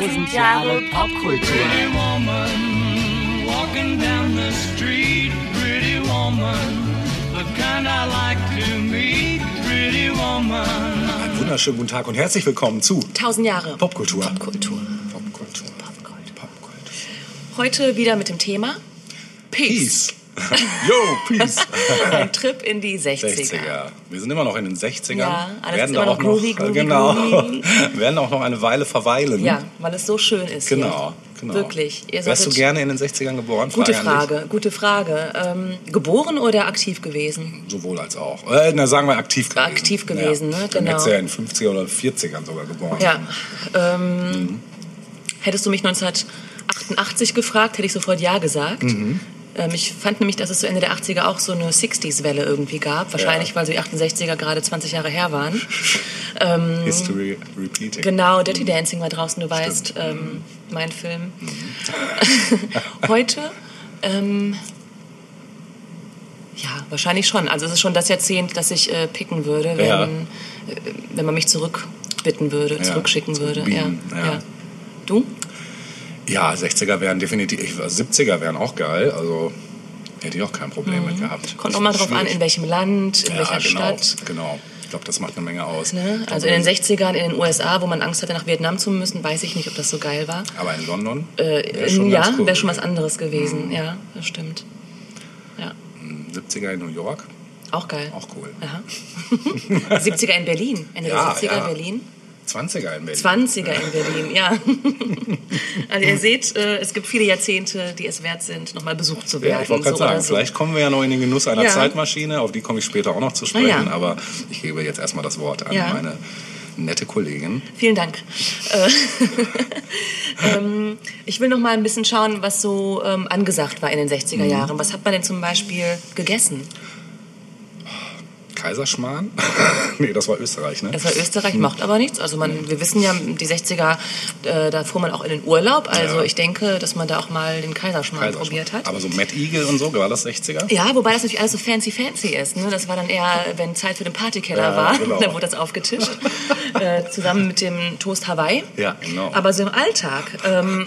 Tausend Jahre Popkultur. Pretty woman, walking down the street, pretty woman, the kind I like to meet, pretty woman. Einen wunderschönen guten Tag und herzlich willkommen zu Tausend Jahre Popkultur. Popkultur. Popkultur. Popkult. Popkultur. Heute wieder mit dem Thema Peace. Peace. Yo, Peace. Ein Trip in die 60er. 60er. Wir sind immer noch in den 60ern. Ja, alles werden immer auch noch groovy, groovy, genau, groovy. werden auch noch eine Weile verweilen. Ja, weil es so schön ist. Genau, hier. genau. Wirklich. Ihr Wärst du gerne in den 60ern geboren? Gute Frage. Frage, gute Frage. Ähm, geboren oder aktiv gewesen? Sowohl als auch. Äh, na, sagen wir aktiv gewesen. Aktiv gewesen, ja. ne? Dann Genau. hättest du ja in den 50er oder 40ern sogar geboren. Ja. Ähm, Mhm. Hättest du mich 1988 gefragt, hätte ich sofort Ja gesagt. Mhm. Ähm, ich fand nämlich, dass es zu Ende der 80er auch so eine 60s-Welle irgendwie gab. Wahrscheinlich, Ja. weil so die 68er gerade 20 Jahre her waren. History repeating. Genau, Dirty Dancing war draußen, du weißt, ähm, mein Film. Heute, ähm, ja, wahrscheinlich schon. Also es ist schon das Jahrzehnt, das ich äh, picken würde, wenn, Ja. äh, wenn man mich zurückbitten würde, Ja, zurückschicken würde. Du? Ja, 60er wären definitiv, ich- 70er wären auch geil, also hätte ich auch kein Problem mit gehabt. Mhm. Kommt auch mal drauf an, in welchem Land, in ja, welcher genau, Stadt. Genau, ich glaube, das macht eine Menge aus. Ne? Also in den 60ern in den USA, wo man Angst hatte, nach Vietnam zu müssen, weiß ich nicht, ob das so geil war. Aber in London Äh, wär schon ja, cool wäre schon was anderes gewesen. Ja, das stimmt. Ja, 70er in New York, auch geil. auch cool. Aha. 70er in Berlin, Ende Ja, der 70er ja. Berlin. 20er in Berlin. 20er in Berlin, ja. Also ihr seht, äh, es gibt viele Jahrzehnte, die es wert sind, nochmal besucht zu werden. Ja, ich wollte gerade so sagen, so. vielleicht kommen wir ja noch in den Genuss einer Ja. Zeitmaschine, auf die komme ich später auch noch zu sprechen, ja. aber ich gebe jetzt erstmal das Wort an Ja. meine nette Kollegin. Vielen Dank. Äh, ähm, ich will noch mal ein bisschen schauen, was so ähm, angesagt war in den 60er Mhm. Jahren. Was hat man denn zum Beispiel gegessen? Kaiserschmarrn? nee, das war Österreich, ne? Das war Österreich, macht aber nichts. Also man, wir wissen ja, die 60er, äh, da fuhr man auch in den Urlaub. Also Ja. ich denke, dass man da auch mal den Kaiserschmarrn, Kaiserschmarrn. probiert hat. Aber so Mad Eagle und so, war das 60er? Ja, wobei das natürlich alles so fancy fancy ist. Ne? Das war dann eher, wenn Zeit für den Partykeller Ja, war, genau. dann wurde das aufgetischt. äh, zusammen mit dem Toast Hawaii. Ja, genau. Aber so im Alltag, ähm,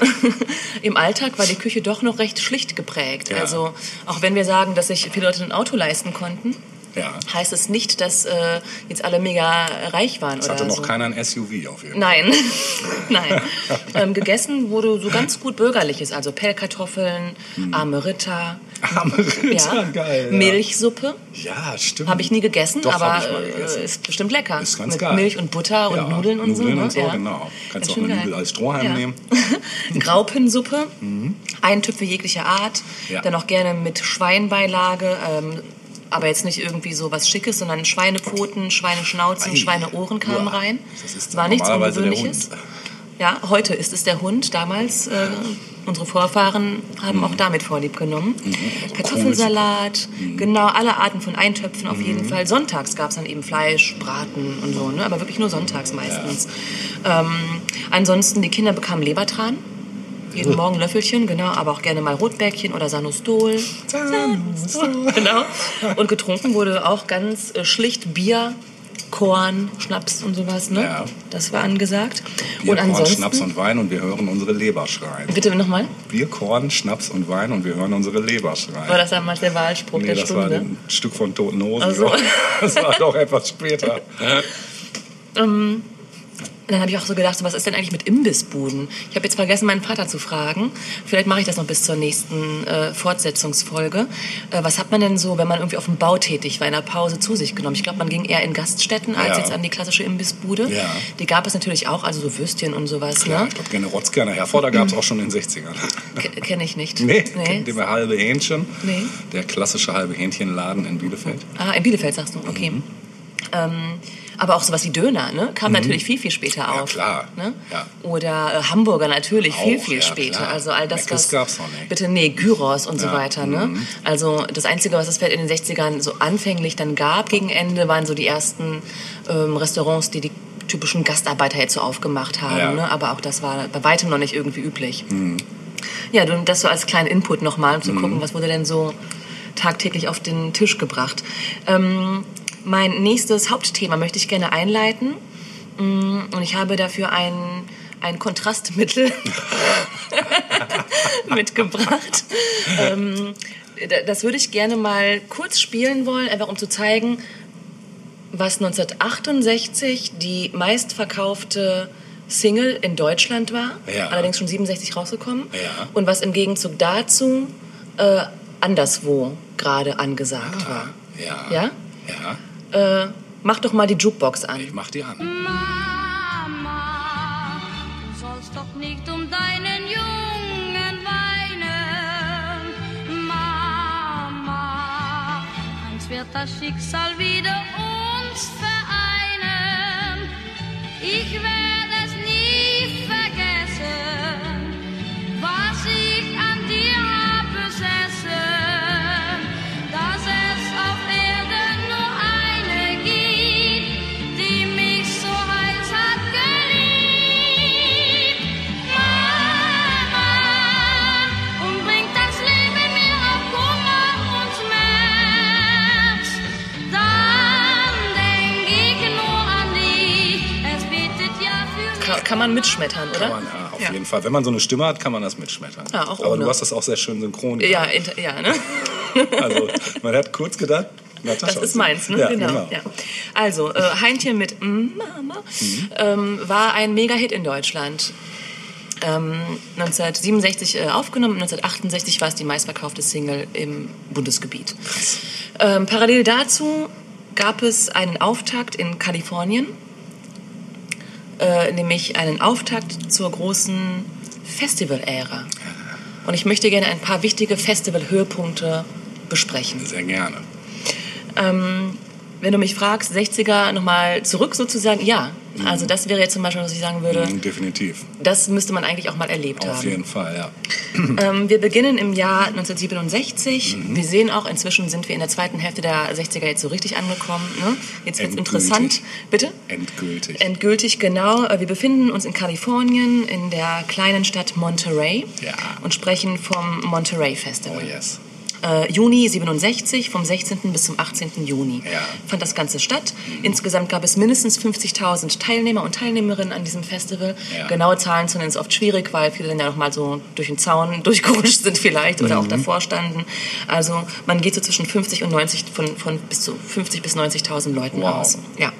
im Alltag war die Küche doch noch recht schlicht geprägt. Ja. Also auch wenn wir sagen, dass sich viele Leute ein Auto leisten konnten, Ja. heißt es nicht, dass äh, jetzt alle mega reich waren Es hatte noch so. keiner ein SUV auf jeden Fall. Nein, nein. Ähm, gegessen wurde so ganz gut bürgerliches, also Pellkartoffeln, arme Ritter, Arme Ritter, ja, geil. Ja. Milchsuppe. Ja, stimmt. Habe ich nie gegessen, Doch, aber mal gegessen. äh, ist bestimmt lecker. Ist ganz Mit geil. Milch und Butter und Nudeln und so. Nudeln ne? und so, ja. genau. Kannst du auch eine. Nudel als Strohhalm nehmen. Graupensuppe, Eintöpfe jeglicher Art, Ja. dann auch gerne mit Schweinbeilage. Ähm, aber jetzt nicht irgendwie so was Schickes, sondern Schweinepfoten, Schweineschnauzen, Ei. Schweineohren kamen Uah. rein. Das ist War nichts Ungewöhnliches. Ja, heute ist es der Hund. Damals, äh, unsere Vorfahren haben Mhm. auch damit Vorlieb genommen. Kartoffelsalat, Mhm. genau, alle Arten von Eintöpfen auf jeden Fall. Sonntags gab es dann eben Fleisch, Braten und so, ne? aber wirklich nur sonntags meistens. Ähm, ansonsten, die Kinder bekamen Lebertran. Jeden Morgen Löffelchen, genau, aber auch gerne mal Rotbäckchen oder Sanostol. genau. Und getrunken wurde auch ganz äh, schlicht Bier, Korn, Schnaps und sowas. Ne? Ja. Das war angesagt. Bier, und Korn, ansonsten. Schnaps und Wein und wir hören unsere Leber schreien. Bitte nochmal. Bier, Korn, Schnaps und Wein und wir hören unsere Leber schreien. War das damals der Wahlspruch nee, der das war Stunde? ein Stück von Toten Hosen. So. Das war doch etwas später. Dann habe ich auch so gedacht, so, was ist denn eigentlich mit Imbissbuden? Ich habe jetzt vergessen, meinen Vater zu fragen. Vielleicht mache ich das noch bis zur nächsten äh, Fortsetzungsfolge. Äh, was hat man denn so, wenn man irgendwie auf dem Bau tätig war, in der Pause zu sich genommen? Ich glaube, man ging eher in Gaststätten als Ja. jetzt an die klassische Imbissbude. Ja. Die gab es natürlich auch, also so Würstchen und sowas. Ja, Ne? ich glaube, Generotzkerner Herforder gab es auch schon in den 60ern. Kenne ich nicht. Nee, ihr mal halbe Hähnchen? Nee. Der klassische halbe Hähnchenladen in Bielefeld. Ah, in Bielefeld sagst du, okay. Mhm. Ähm, aber auch sowas wie Döner, ne? Kam natürlich viel, viel später auf. klar. Ne? Ja. Oder äh, Hamburger natürlich viel, Auch, viel ja, später. klar. Also all das, was... gab's noch nicht. Bitte, nee, Gyros und so Ja, Mhm. weiter, ne? Also das Einzige, was es vielleicht in den 60ern so anfänglich dann gab, gegen Ende, waren so die ersten ähm, Restaurants, die die typischen Gastarbeiter jetzt so aufgemacht haben. Ja. Mhm. Ne? Aber auch das war bei weitem noch nicht irgendwie üblich. Ja, du, das so als kleinen Input nochmal, um zu gucken, was wurde denn so tagtäglich auf den Tisch gebracht. Ähm, mein nächstes Hauptthema möchte ich gerne einleiten. Mm, Und ich habe dafür einen, ein Kontrastmittel mitgebracht. Ähm, da- das würde ich gerne mal kurz spielen wollen, einfach um zu zeigen, was 1968 die meistverkaufte Single in Deutschland war, Ja. allerdings schon 67 rausgekommen, Ja. und was im Gegenzug dazu äh, anderswo gerade angesagt war. Ja. Ja? Ja. Äh, mach doch mal die Jukebox an. Ich mach die an. Mama, du sollst doch nicht um deinen Jungen weinen. Mama, einst wird das Schicksal Kann, man mitschmettern, oder? Kann man, ja, auf jeden Fall. Wenn man so eine Stimme hat, kann man das mitschmettern. Ja, auch Aber ohne. du hast das auch sehr schön synchron Ja, ja, ne? Also, man hat kurz gedacht, Natascha. Das ist meins, ne? Ja, genau. genau. Ja. Also, äh, Heintje mit Mama ähm, war ein Mega-Hit in Deutschland. Ähm, 1967 äh, aufgenommen, 1968 war es die meistverkaufte Single im Bundesgebiet. Ähm, parallel dazu gab es einen Auftakt in Kalifornien, äh, nämlich einen Auftakt zur großen Festival-Ära. Und ich möchte gerne ein paar wichtige Festival-Höhepunkte besprechen. Sehr gerne. Ähm, wenn du mich fragst, 60er nochmal zurück sozusagen, ja. Also das wäre jetzt zum Beispiel, was ich sagen würde, Mhm, definitiv. das müsste man eigentlich auch mal erlebt Auf haben. jeden Fall, ja. Ähm, wir beginnen im Jahr 1967. Mhm. Wir sehen auch, inzwischen sind wir in der zweiten Hälfte der 60er jetzt so richtig angekommen. Ne? Jetzt wird es interessant. Bitte? Endgültig. Endgültig, genau. Äh, Wir befinden uns in Kalifornien, in der kleinen Stadt Monterey Ja. und sprechen vom Monterey Festival. oh yes. Äh, Juni 67, vom 16. bis zum 18. Juni Ja. fand das Ganze statt. Insgesamt gab es mindestens 50.000 Teilnehmer und Teilnehmerinnen an diesem Festival. Ja. Genaue Zahlen zu nennen ist oft schwierig, weil viele dann ja noch mal so durch den Zaun durchgerutscht sind vielleicht oder Mhm. auch davor standen. Also man geht so zwischen 50 und 90 von, von bis zu 50 bis 90.000 Leuten Wow. aus. Ja.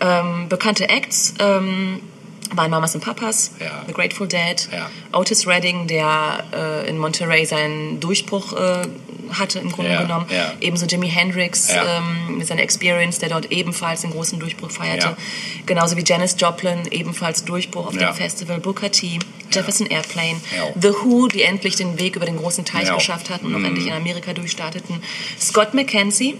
Ähm, bekannte Acts ähm, waren Mamas und Papas, Ja. The Grateful Dead, Ja. Otis Redding, der äh, in Monterey seinen Durchbruch äh, hatte im Grunde Ja, genommen. Ebenso Jimi Hendrix ähm, mit seiner Experience, der dort ebenfalls den großen Durchbruch feierte. Genauso wie Janis Joplin, ebenfalls Durchbruch auf dem Festival. Booker T, Jefferson Airplane. The Who, die endlich den Weg über den großen Teich. Mhm. geschafft hatten und auch endlich in Amerika durchstarteten. Scott McKenzie,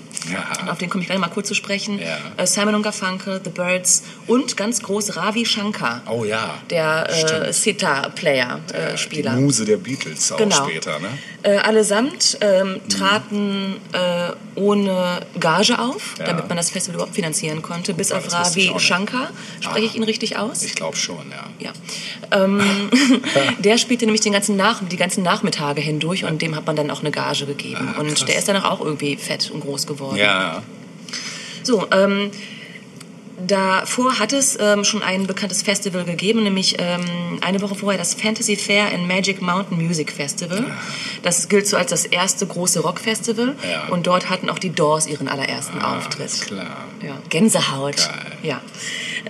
auf den komme ich gleich mal kurz zu sprechen. Äh, Simon und Garfunkel, The Birds und ganz groß Ravi Shankar. Oh ja. Der äh, Stimmt. Sitar-Player, Die äh, Spieler. Muse der Beatles auch Genau. später, ne? Äh, allesamt ähm, traten äh, ohne Gage auf, Ja. damit man das Festival überhaupt finanzieren konnte. Bis Ja, auf Ravi. Shankar. Spreche ich Ah. ihn richtig aus? Ich glaube schon, ja. ja. Ähm, der spielte nämlich den ganzen Nach die ganzen Nachmittage hindurch und dem hat man dann auch eine Gage gegeben. Ah, und der ist danach auch irgendwie fett und groß geworden. Ja, So, ähm, davor hat es ähm, schon ein bekanntes Festival gegeben, nämlich ähm, eine Woche vorher das Fantasy Fair and Magic Mountain Music Festival. Das gilt so als das erste große Rockfestival Ja. und dort hatten auch die Doors ihren allerersten ah, Auftritt. klar. Ja, Gänsehaut. Geil. Ja.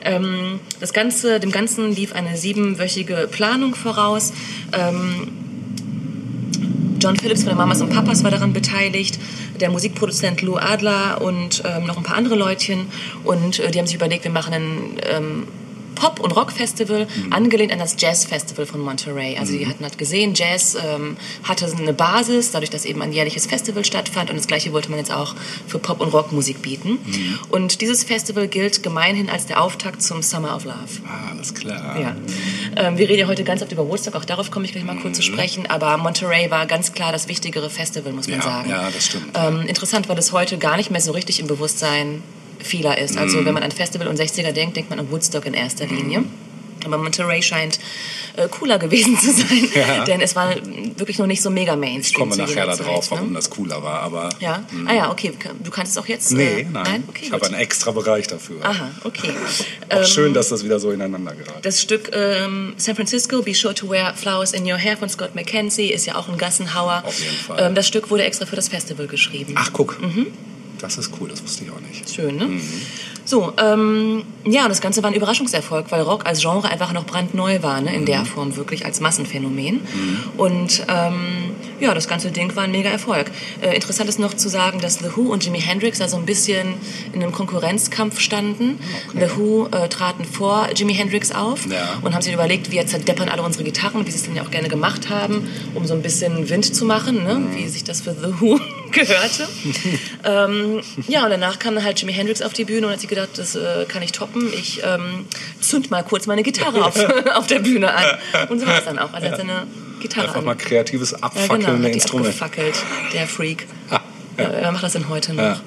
Ähm, das Ganze, dem Ganzen lief eine siebenwöchige Planung voraus. Ähm, John Phillips von den Mamas und Papas war daran beteiligt, der Musikproduzent Lou Adler und ähm, noch ein paar andere Leutchen. Und äh, die haben sich überlegt, wir machen ein ähm, Pop- und Rock-Festival, angelehnt an das Jazz-Festival von Monterey. Also die hatten halt gesehen, Jazz ähm, hatte eine Basis, dadurch, dass eben ein jährliches Festival stattfand. Und das Gleiche wollte man jetzt auch für Pop- und Rockmusik bieten. Und dieses Festival gilt gemeinhin als der Auftakt zum Summer of Love. Ah, alles klar. Ja. Ähm, wir reden ja heute ganz oft über Woodstock, auch darauf komme ich gleich mal kurz zu sprechen. Aber Monterey war ganz klar das wichtigere Festival, muss man Ja, sagen. ja, das stimmt. Ähm, interessant, weil das heute gar nicht mehr so richtig im Bewusstsein vieler ist. Also Mhm. wenn man an Festival und 60er denkt, denkt man an Woodstock in erster Linie. Aber Monterey scheint äh, cooler gewesen zu sein, Ja. denn es war wirklich noch nicht so mega Mainstream. Ich komme nachher jener da drauf, ne? warum das cooler war, aber Ja? Ah ja, okay. Du kannst es auch jetzt? nee, äh, nein. Okay, ich habe einen extra Bereich dafür. Aha, okay. Auch Ähm, schön, dass das wieder so ineinander geraten. Das Stück ähm, San Francisco, Be Sure to Wear Flowers in Your Hair von Scott McKenzie ist ja auch ein Gassenhauer. Auf jeden Fall. Ähm, das Stück wurde extra für das Festival geschrieben. Ach, guck. Mhm. Das ist cool, das wusste ich auch nicht. Schön, ne? So, ähm, ja, und das Ganze war ein Überraschungserfolg, weil Rock als Genre einfach noch brandneu war, ne, in Mhm. der Form wirklich als Massenphänomen. Und ähm, ja, das ganze Ding war ein mega Erfolg. Äh, interessant ist noch zu sagen, dass The Who und Jimi Hendrix da so ein bisschen in einem Konkurrenzkampf standen. The Who äh, traten vor Jimi Hendrix auf Ja. und haben sich überlegt, wir zerdeppern alle unsere Gitarren, wie sie es dann ja auch gerne gemacht haben, um so ein bisschen Wind zu machen, ne, Mhm. wie sich das für The Who gehörte. ähm, ja, und danach kam dann halt Jimi Hendrix auf die Bühne und hat sich gedacht, das äh, kann ich toppen. Ich ähm, zünd mal kurz meine Gitarre auf, auf der Bühne an. Und so war es dann auch. Also er hat seine Gitarre Einfach an. mal kreatives ja, Abfackeln genau, der Instrumente. abgefackelt, der Freak. Ah, Ja. Wer macht das denn heute noch? Ja.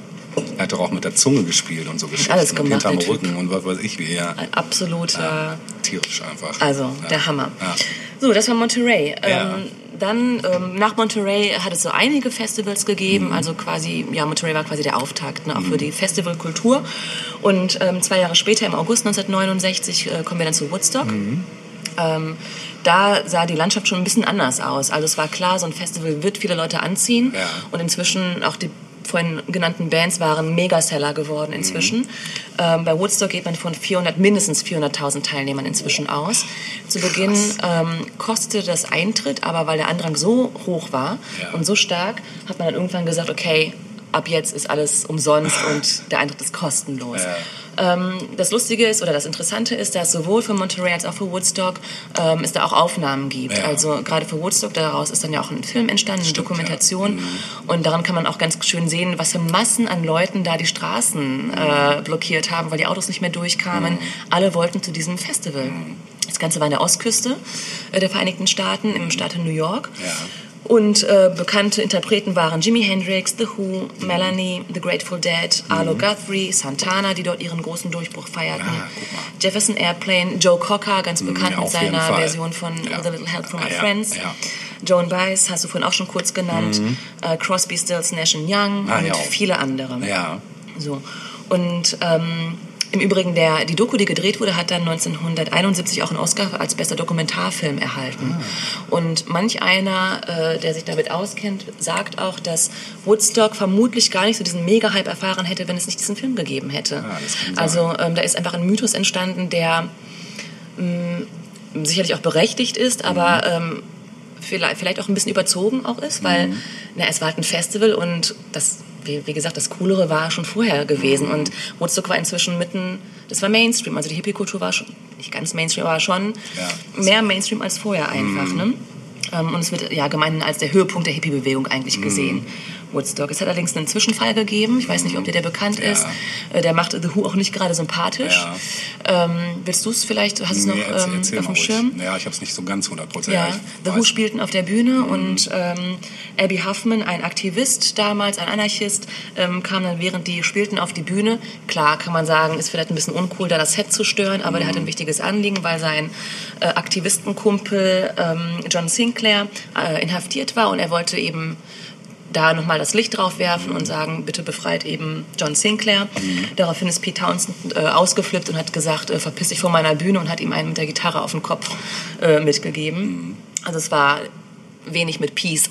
Er hat doch auch mit der Zunge gespielt und so Geschichten. alles und gemacht, hinterm der Typ. Rücken und was weiß ich wie. Ja. Ein absoluter... Tierisch einfach. Also, ja. der Hammer. Ja. So, das war Monterey. Ja. Ähm, dann ähm, nach Monterey hat es so einige Festivals Mhm. gegeben. Also quasi, ja, Monterey war quasi der Auftakt, ne, auch für die Festivalkultur. Und ähm, zwei Jahre später, im August 1969, äh, kommen wir dann zu Woodstock. Mhm. Ähm, da sah die Landschaft schon ein bisschen anders aus. Also es war klar, so ein Festival wird viele Leute anziehen. Ja. Und inzwischen auch die vorhin genannten Bands waren Megaseller geworden inzwischen. Ähm, bei Woodstock geht man von 400, mindestens 400.000 Teilnehmern inzwischen aus. Zu Beginn ähm, kostete das Eintritt, aber weil der Andrang so hoch war Ja. und so stark, hat man dann irgendwann gesagt, okay, ab jetzt ist alles umsonst und der Eintritt ist kostenlos. Ähm, das Lustige ist oder das Interessante ist, dass sowohl für Monterey als auch für Woodstock ähm, es da auch Aufnahmen gibt. Ja. Also gerade für Woodstock daraus ist dann ja auch ein Film entstanden, eine Stimmt, Dokumentation. Und daran kann man auch ganz schön sehen, was für Massen an Leuten da die Straßen äh, blockiert haben, weil die Autos nicht mehr durchkamen. Alle wollten zu diesem Festival. Das Ganze war in der Ostküste äh, der Vereinigten Staaten, im Staat New York. Ja. Und äh, bekannte Interpreten waren Jimi Hendrix, The Who, Melanie, The Grateful Dead, Arlo Guthrie, Santana, die dort ihren großen Durchbruch feierten, Ah. Jefferson Airplane, Joe Cocker, ganz bekannt ja, mit seiner. Version von Ja. With a Little Help from My Ja, Friends. Joan Baez hast du vorhin auch schon kurz genannt, äh, Crosby, Stills, Nash Young Ah, und viele andere. Ja. So. Und ähm, im Übrigen, der, die Doku, die gedreht wurde, hat dann 1971 auch einen Oscar als bester Dokumentarfilm erhalten. Und manch einer, äh, der sich damit auskennt, sagt auch, dass Woodstock vermutlich gar nicht so diesen Mega-Hype erfahren hätte, wenn es nicht diesen Film gegeben hätte. Ah, also ähm, da ist einfach ein Mythos entstanden, der mh, sicherlich auch berechtigt ist, aber ähm, vielleicht, vielleicht auch ein bisschen überzogen auch ist, weil na, es war halt ein Festival und das, wie, wie gesagt, das Coolere war schon vorher gewesen und Woodstock war inzwischen mitten, das war Mainstream, also die Hippie-Kultur war schon, nicht ganz Mainstream, aber schon Ja. mehr Mainstream als vorher einfach, ne? Ähm, Und es wird ja gemeinhin als der Höhepunkt der Hippie-Bewegung eigentlich gesehen. Woodstock. Es hat allerdings einen Zwischenfall gegeben. Ich weiß nicht, ob dir der bekannt Ja. ist. Äh, Der macht The Who auch nicht gerade sympathisch. Ja. Ähm, willst du es vielleicht? Hast du es noch Nee, ähm, auf dem ruhig. Schirm? Ja, ich habe es nicht so ganz 100%. Ja, ich The Who spielten auf der Bühne und ähm, Abby Huffman, ein Aktivist damals, ein Anarchist, ähm, kam dann während die spielten auf die Bühne. Klar kann man sagen, ist vielleicht ein bisschen uncool, da das Set zu stören, aber der hatte ein wichtiges Anliegen, weil sein äh, Aktivistenkumpel ähm, John Sinclair äh, inhaftiert war und er wollte eben da nochmal das Licht drauf werfen und sagen, bitte befreit eben John Sinclair. Daraufhin ist Pete Townsend äh, ausgeflippt und hat gesagt, äh, verpiss dich von meiner Bühne und hat ihm einen mit der Gitarre auf den Kopf äh, mitgegeben. Also es war wenig mit Peace,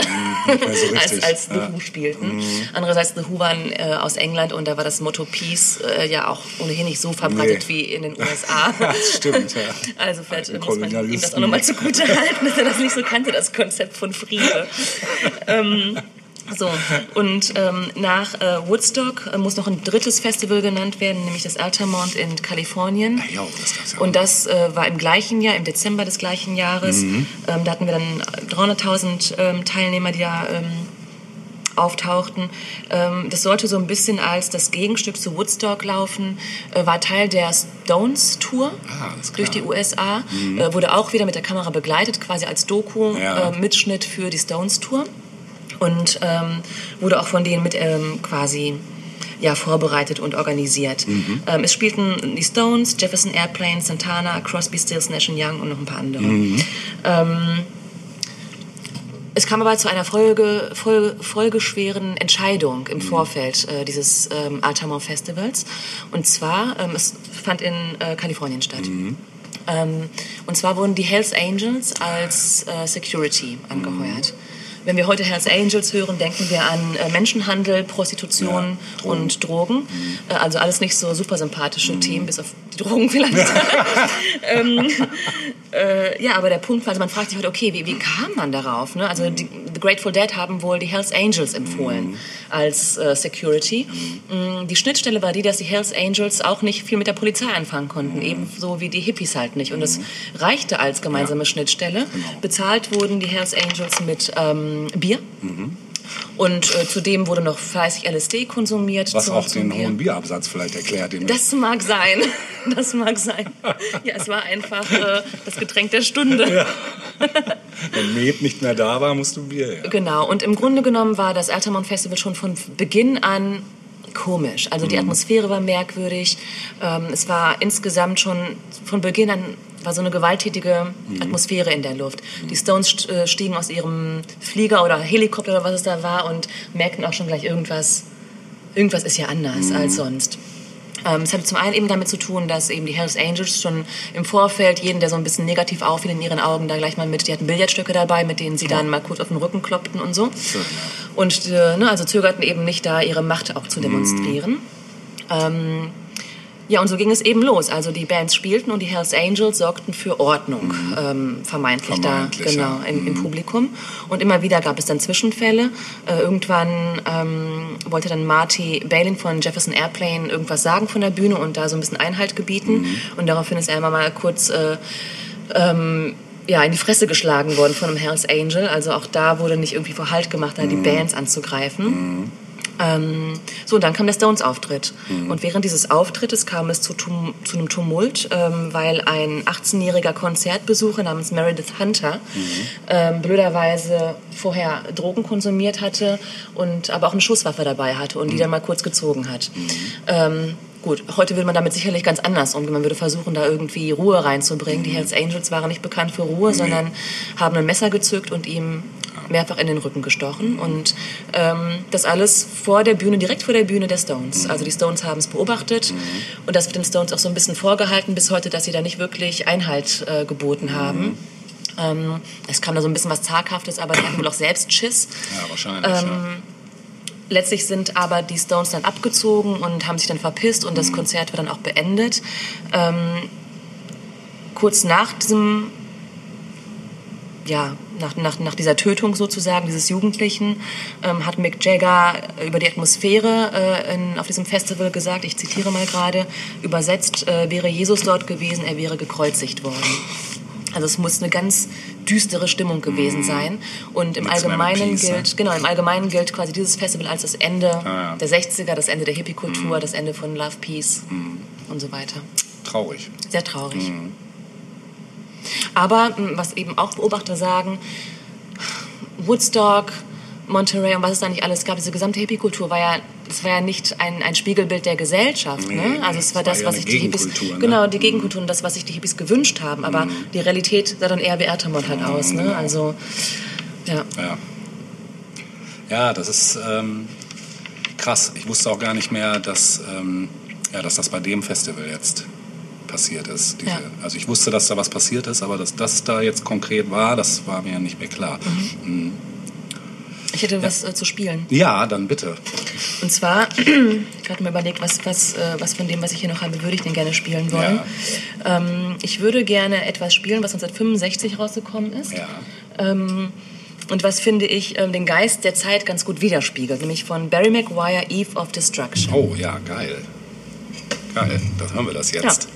mehr so als, als The ja. Who spielten. Andererseits, The Who waren äh, aus England und da war das Motto Peace äh, ja auch ohnehin nicht so verbreitet Nee. wie in den USA. Das stimmt, ja. Also vielleicht Alten muss man ihm das auch nochmal zugute halten, dass er das nicht so kannte, das Konzept von Friede. ähm, so, und ähm, nach äh, Woodstock äh, muss noch ein drittes Festival genannt werden, nämlich das Altamont in Kalifornien. Ja, das gab's ja auch. Und das äh, war im gleichen Jahr, im Dezember des gleichen Jahres. Mhm. Ähm, da hatten wir dann 300.000 ähm, Teilnehmer, die da ähm, auftauchten. Ähm, das sollte so ein bisschen als das Gegenstück zu Woodstock laufen, äh, war Teil der Stones Tour Ah, durch die USA, äh, wurde auch wieder mit der Kamera begleitet, quasi als Doku, Ja. äh, für die Stones Tour und ähm, wurde auch von denen mit ähm, quasi ja, vorbereitet und organisiert. Mhm. Ähm, es spielten die Stones, Jefferson Airplane, Santana, Crosby, Stills, Nash Young und noch ein paar andere. Mhm. Ähm, es kam aber zu einer Folge, Folge, folgeschweren Entscheidung Mhm. im Vorfeld äh, dieses ähm, Altamont Festivals. Und zwar, ähm, es fand in äh, Kalifornien statt. Mhm. Ähm, und zwar wurden die Hells Angels als äh, Security angeheuert. Wenn wir heute Hells Angels hören, denken wir an äh, Menschenhandel, Prostitution Ja, Drogen. und Drogen. Äh, also alles nicht so super sympathische Themen, bis auf die Drogen vielleicht. ähm, äh, ja, aber der Punkt war, also man fragt sich heute, okay, wie, wie kam man darauf? Ne? Also die, The Grateful Dead haben wohl die Hells Angels empfohlen als äh, Security. Mm, Die Schnittstelle war die, dass die Hells Angels auch nicht viel mit der Polizei anfangen konnten, ebenso wie die Hippies halt nicht. Und es reichte als gemeinsame Schnittstelle. Bezahlt wurden die Hells Angels mit ähm, Bier. Und äh, zudem wurde noch fleißig LSD konsumiert. Was zum- auch den Bier. hohen Bierabsatz vielleicht erklärt. Das mag sein. Das mag sein. Ja, es war einfach äh, das Getränk der Stunde. Wenn Met nicht mehr da war, musst du Bier her. Genau. Und im Grunde genommen war das Altamont Festival schon von Beginn an komisch. Also die Atmosphäre war merkwürdig. Ähm, es war insgesamt schon von Beginn an war so eine gewalttätige Atmosphäre in der Luft. Die Stones st- äh, stiegen aus ihrem Flieger oder Helikopter oder was es da war und merkten auch schon gleich irgendwas. Irgendwas ist ja anders als sonst. Ähm, es hatte zum einen eben damit zu tun, dass eben die Hells Angels schon im Vorfeld jeden, der so ein bisschen negativ auffiel in ihren Augen, da gleich mal mit, die hatten Billardstöcke dabei, mit denen sie dann mal kurz auf den Rücken kloppten und so. Und äh, ne, also zögerten eben nicht da, ihre Macht auch zu demonstrieren. Ähm, ja, und so ging es eben los. Also die Bands spielten und die Hells Angels sorgten für Ordnung, ähm, vermeintlich, Vermeintlich, da, genau, ja. im, im Publikum. Und immer wieder gab es dann Zwischenfälle. Äh, irgendwann ähm, wollte dann Marty Balin von Jefferson Airplane irgendwas sagen von der Bühne und da so ein bisschen Einhalt gebieten. Und daraufhin ist er immer mal kurz äh, ähm, ja, in die Fresse geschlagen worden von einem Hells Angel. Also auch da wurde nicht irgendwie vor Halt gemacht, da die Bands anzugreifen. Ähm, so, und dann kam der Stones-Auftritt. Und während dieses Auftrittes kam es zu, Tum zu einem Tumult, ähm, weil ein 18-jähriger Konzertbesucher namens Meredith Hunter ähm, blöderweise vorher Drogen konsumiert hatte und aber auch eine Schusswaffe dabei hatte und die dann mal kurz gezogen hat. Ähm, Gut, heute würde man damit sicherlich ganz anders umgehen. Man würde versuchen, da irgendwie Ruhe reinzubringen. Die Hells Angels waren nicht bekannt für Ruhe, sondern haben ein Messer gezückt und ihm mehrfach in den Rücken gestochen. Und ähm, das alles vor der Bühne, direkt vor der Bühne der Stones. Also die Stones haben es beobachtet und das wird den Stones auch so ein bisschen vorgehalten bis heute, dass sie da nicht wirklich Einhalt äh, geboten haben. Ähm, es kam da so ein bisschen was Zaghaftes, aber die hatten wohl auch selbst Schiss. Ja, wahrscheinlich. ja. Letztlich sind aber die Stones dann abgezogen und haben sich dann verpisst und das Konzert war dann auch beendet. Ähm, kurz nach diesem, ja, nach, nach, nach dieser Tötung sozusagen, dieses Jugendlichen, ähm, hat Mick Jagger über die Atmosphäre äh, in, auf diesem Festival gesagt, ich zitiere mal gerade, übersetzt, äh, wäre Jesus dort gewesen, er wäre gekreuzigt worden. Also es muss eine ganz düstere Stimmung gewesen sein. Und im Nichts Allgemeinen Peace, ne? gilt, genau, im Allgemeinen gilt quasi dieses Festival als das Ende Ah, ja. der 60er, das Ende der Hippie-Kultur, das Ende von Love, Peace und so weiter. Traurig. Sehr traurig. Aber m, was eben auch Beobachter sagen, Woodstock, Monterey und was es da nicht alles gab, diese gesamte Hippie-Kultur war ja, es war ja nicht ein, ein Spiegelbild der Gesellschaft. Nee, ne? nee, Also es war war das, ja was sich die Hippies, ne? genau, die Gegenkultur und das, was sich die Hippies gewünscht haben. Aber die Realität sah dann eher wie Altamont halt aus. Ne? genau. Also, ja. Ja. Ja, das ist ähm, krass. Ich wusste auch gar nicht mehr, dass, ähm, ja, dass das bei dem Festival jetzt passiert ist. Diese, Ja. Also ich wusste, dass da was passiert ist, aber dass das da jetzt konkret war, das war mir nicht mehr klar. Mhm. Ich hätte was äh, zu spielen. Ja, dann bitte. Und zwar, ich gerade mal überlegt, was, was, äh, was von dem, was ich hier noch habe, würde ich denn gerne spielen wollen. Ähm, ich würde gerne etwas spielen, was 1965 rausgekommen ist. Ja. Ähm, und was finde ich ähm, den Geist der Zeit ganz gut widerspiegelt, nämlich von Barry Maguire, Eve of Destruction. Oh ja, geil. Geil, dann hören wir das jetzt. Eastern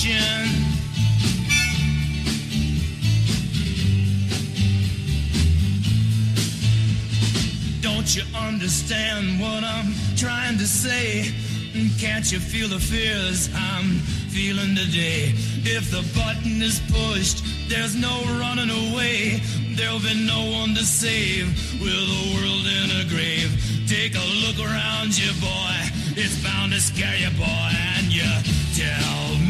destruction. Don't you understand what I'm trying to say? Can't you feel the fears I'm feeling today? If the button is pushed, there's no running away. There'll be no one to save with the world in a grave. Take a look around you, boy. It's bound to scare you, boy. And you tell me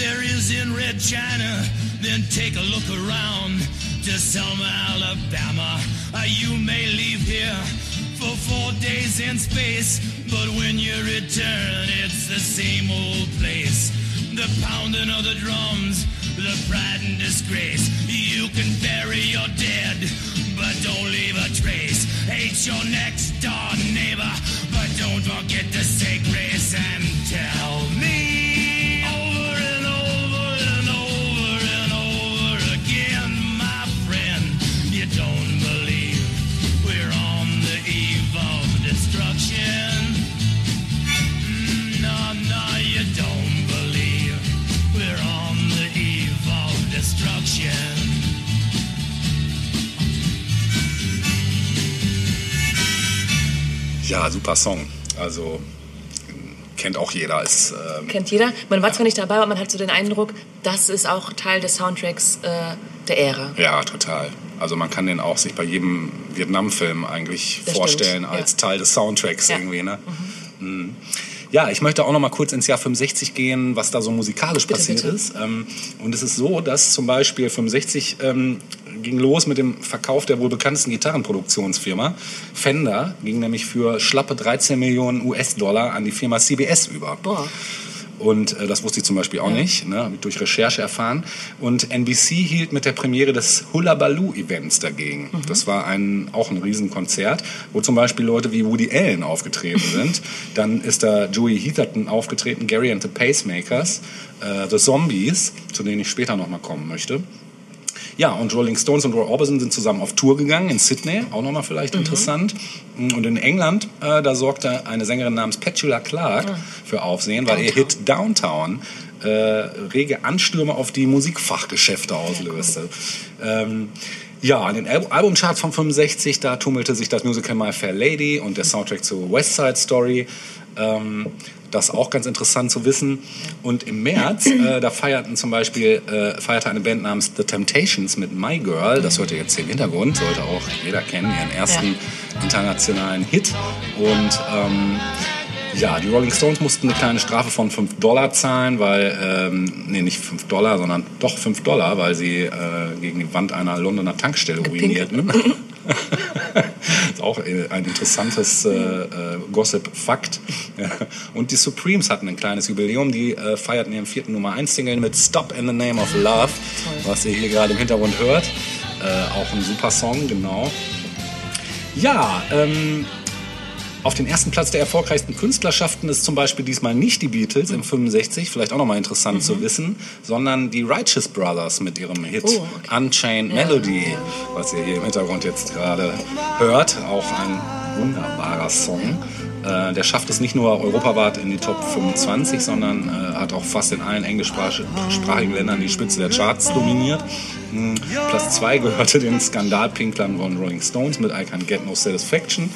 there is in Red China. Then take a look around to Selma, Alabama. Uh, you may leave here for four days in space, but when you return, it's the same old place. The pounding of the drums, the pride and disgrace. You can bury your dead, but don't leave a trace. Hate your next door neighbor, but don't forget to say grace and tell me Ja, super Song. Also kennt auch jeder als ähm, Kennt jeder. Man war zwar nicht dabei, aber man hat so den Eindruck, das ist auch Teil des Soundtracks äh, der Ära. Ja, total. Also man kann den auch sich bei jedem Vietnam-Film eigentlich Das vorstellen stimmt, ja. als Teil des Soundtracks Ja. irgendwie. Ne? Mhm. Ja, ich möchte auch noch mal kurz ins Jahr 65 gehen, was da so musikalisch Bitte, passiert bitte. ist. Ähm, und es ist so, dass zum Beispiel 65 ähm, ging los mit dem Verkauf der wohl bekanntesten Gitarrenproduktionsfirma. Fender ging nämlich für schlappe 13 Millionen US-Dollar an die Firma CBS über. Boah. Und äh, das wusste ich zum Beispiel auch nicht, ne, hab ich durch Recherche erfahren. Und NBC hielt mit der Premiere des Hullabaloo-Events dagegen. Das war ein, auch ein Riesenkonzert, wo zum Beispiel Leute wie Woody Allen aufgetreten sind. Dann ist da Joey Heatherton aufgetreten, Gary and the Pacemakers, äh, The Zombies, zu denen ich später nochmal kommen möchte. Ja, und Rolling Stones und Roy Orbison sind zusammen auf Tour gegangen in Sydney, auch nochmal vielleicht interessant. Und in England, äh, da sorgte eine Sängerin namens Petula Clark für Aufsehen, weil ihr Hit Downtown äh, rege Anstürme auf die Musikfachgeschäfte auslöste. Ähm, ja, in den Al Albumcharts von 65, da tummelte sich das Musical My Fair Lady und der Soundtrack zu West Side Story. Ähm, das ist auch ganz interessant zu wissen. Und im März, äh, da feierten zum Beispiel, äh, feierte eine Band namens The Temptations mit My Girl, das hört ihr jetzt hier im Hintergrund, sollte auch jeder kennen, ihren ersten internationalen Hit. Und ähm, ja, die Rolling Stones mussten eine kleine Strafe von 5 Dollar zahlen, weil, ähm, nee, nicht 5 Dollar, sondern doch 5 Dollar, weil sie äh, gegen die Wand einer Londoner Tankstelle ruinierten. ist auch ein interessantes äh, äh, Gossip-Fakt. Und die Supremes hatten ein kleines Jubiläum. Die äh, feierten ihren vierten Nummer 1 Single mit Stop in the Name of Love, was ihr hier gerade im Hintergrund hört. Äh, auch ein super Song, genau. Ja, ähm, auf den ersten Platz der erfolgreichsten Künstlerschaften ist zum Beispiel diesmal nicht die Beatles im 65, vielleicht auch nochmal interessant zu wissen, sondern die Righteous Brothers mit ihrem Hit Oh, okay. Unchained Melody, was ihr hier im Hintergrund jetzt gerade hört. Auch ein wunderbarer Song. Äh, der schafft es nicht nur europaweit in die Top 25, sondern äh, hat auch fast in allen englischsprachigen Ländern die Spitze der Charts dominiert. Hm, Platz 2 gehörte den Skandalpinklern von Rolling Stones mit I Can Get No Satisfaction.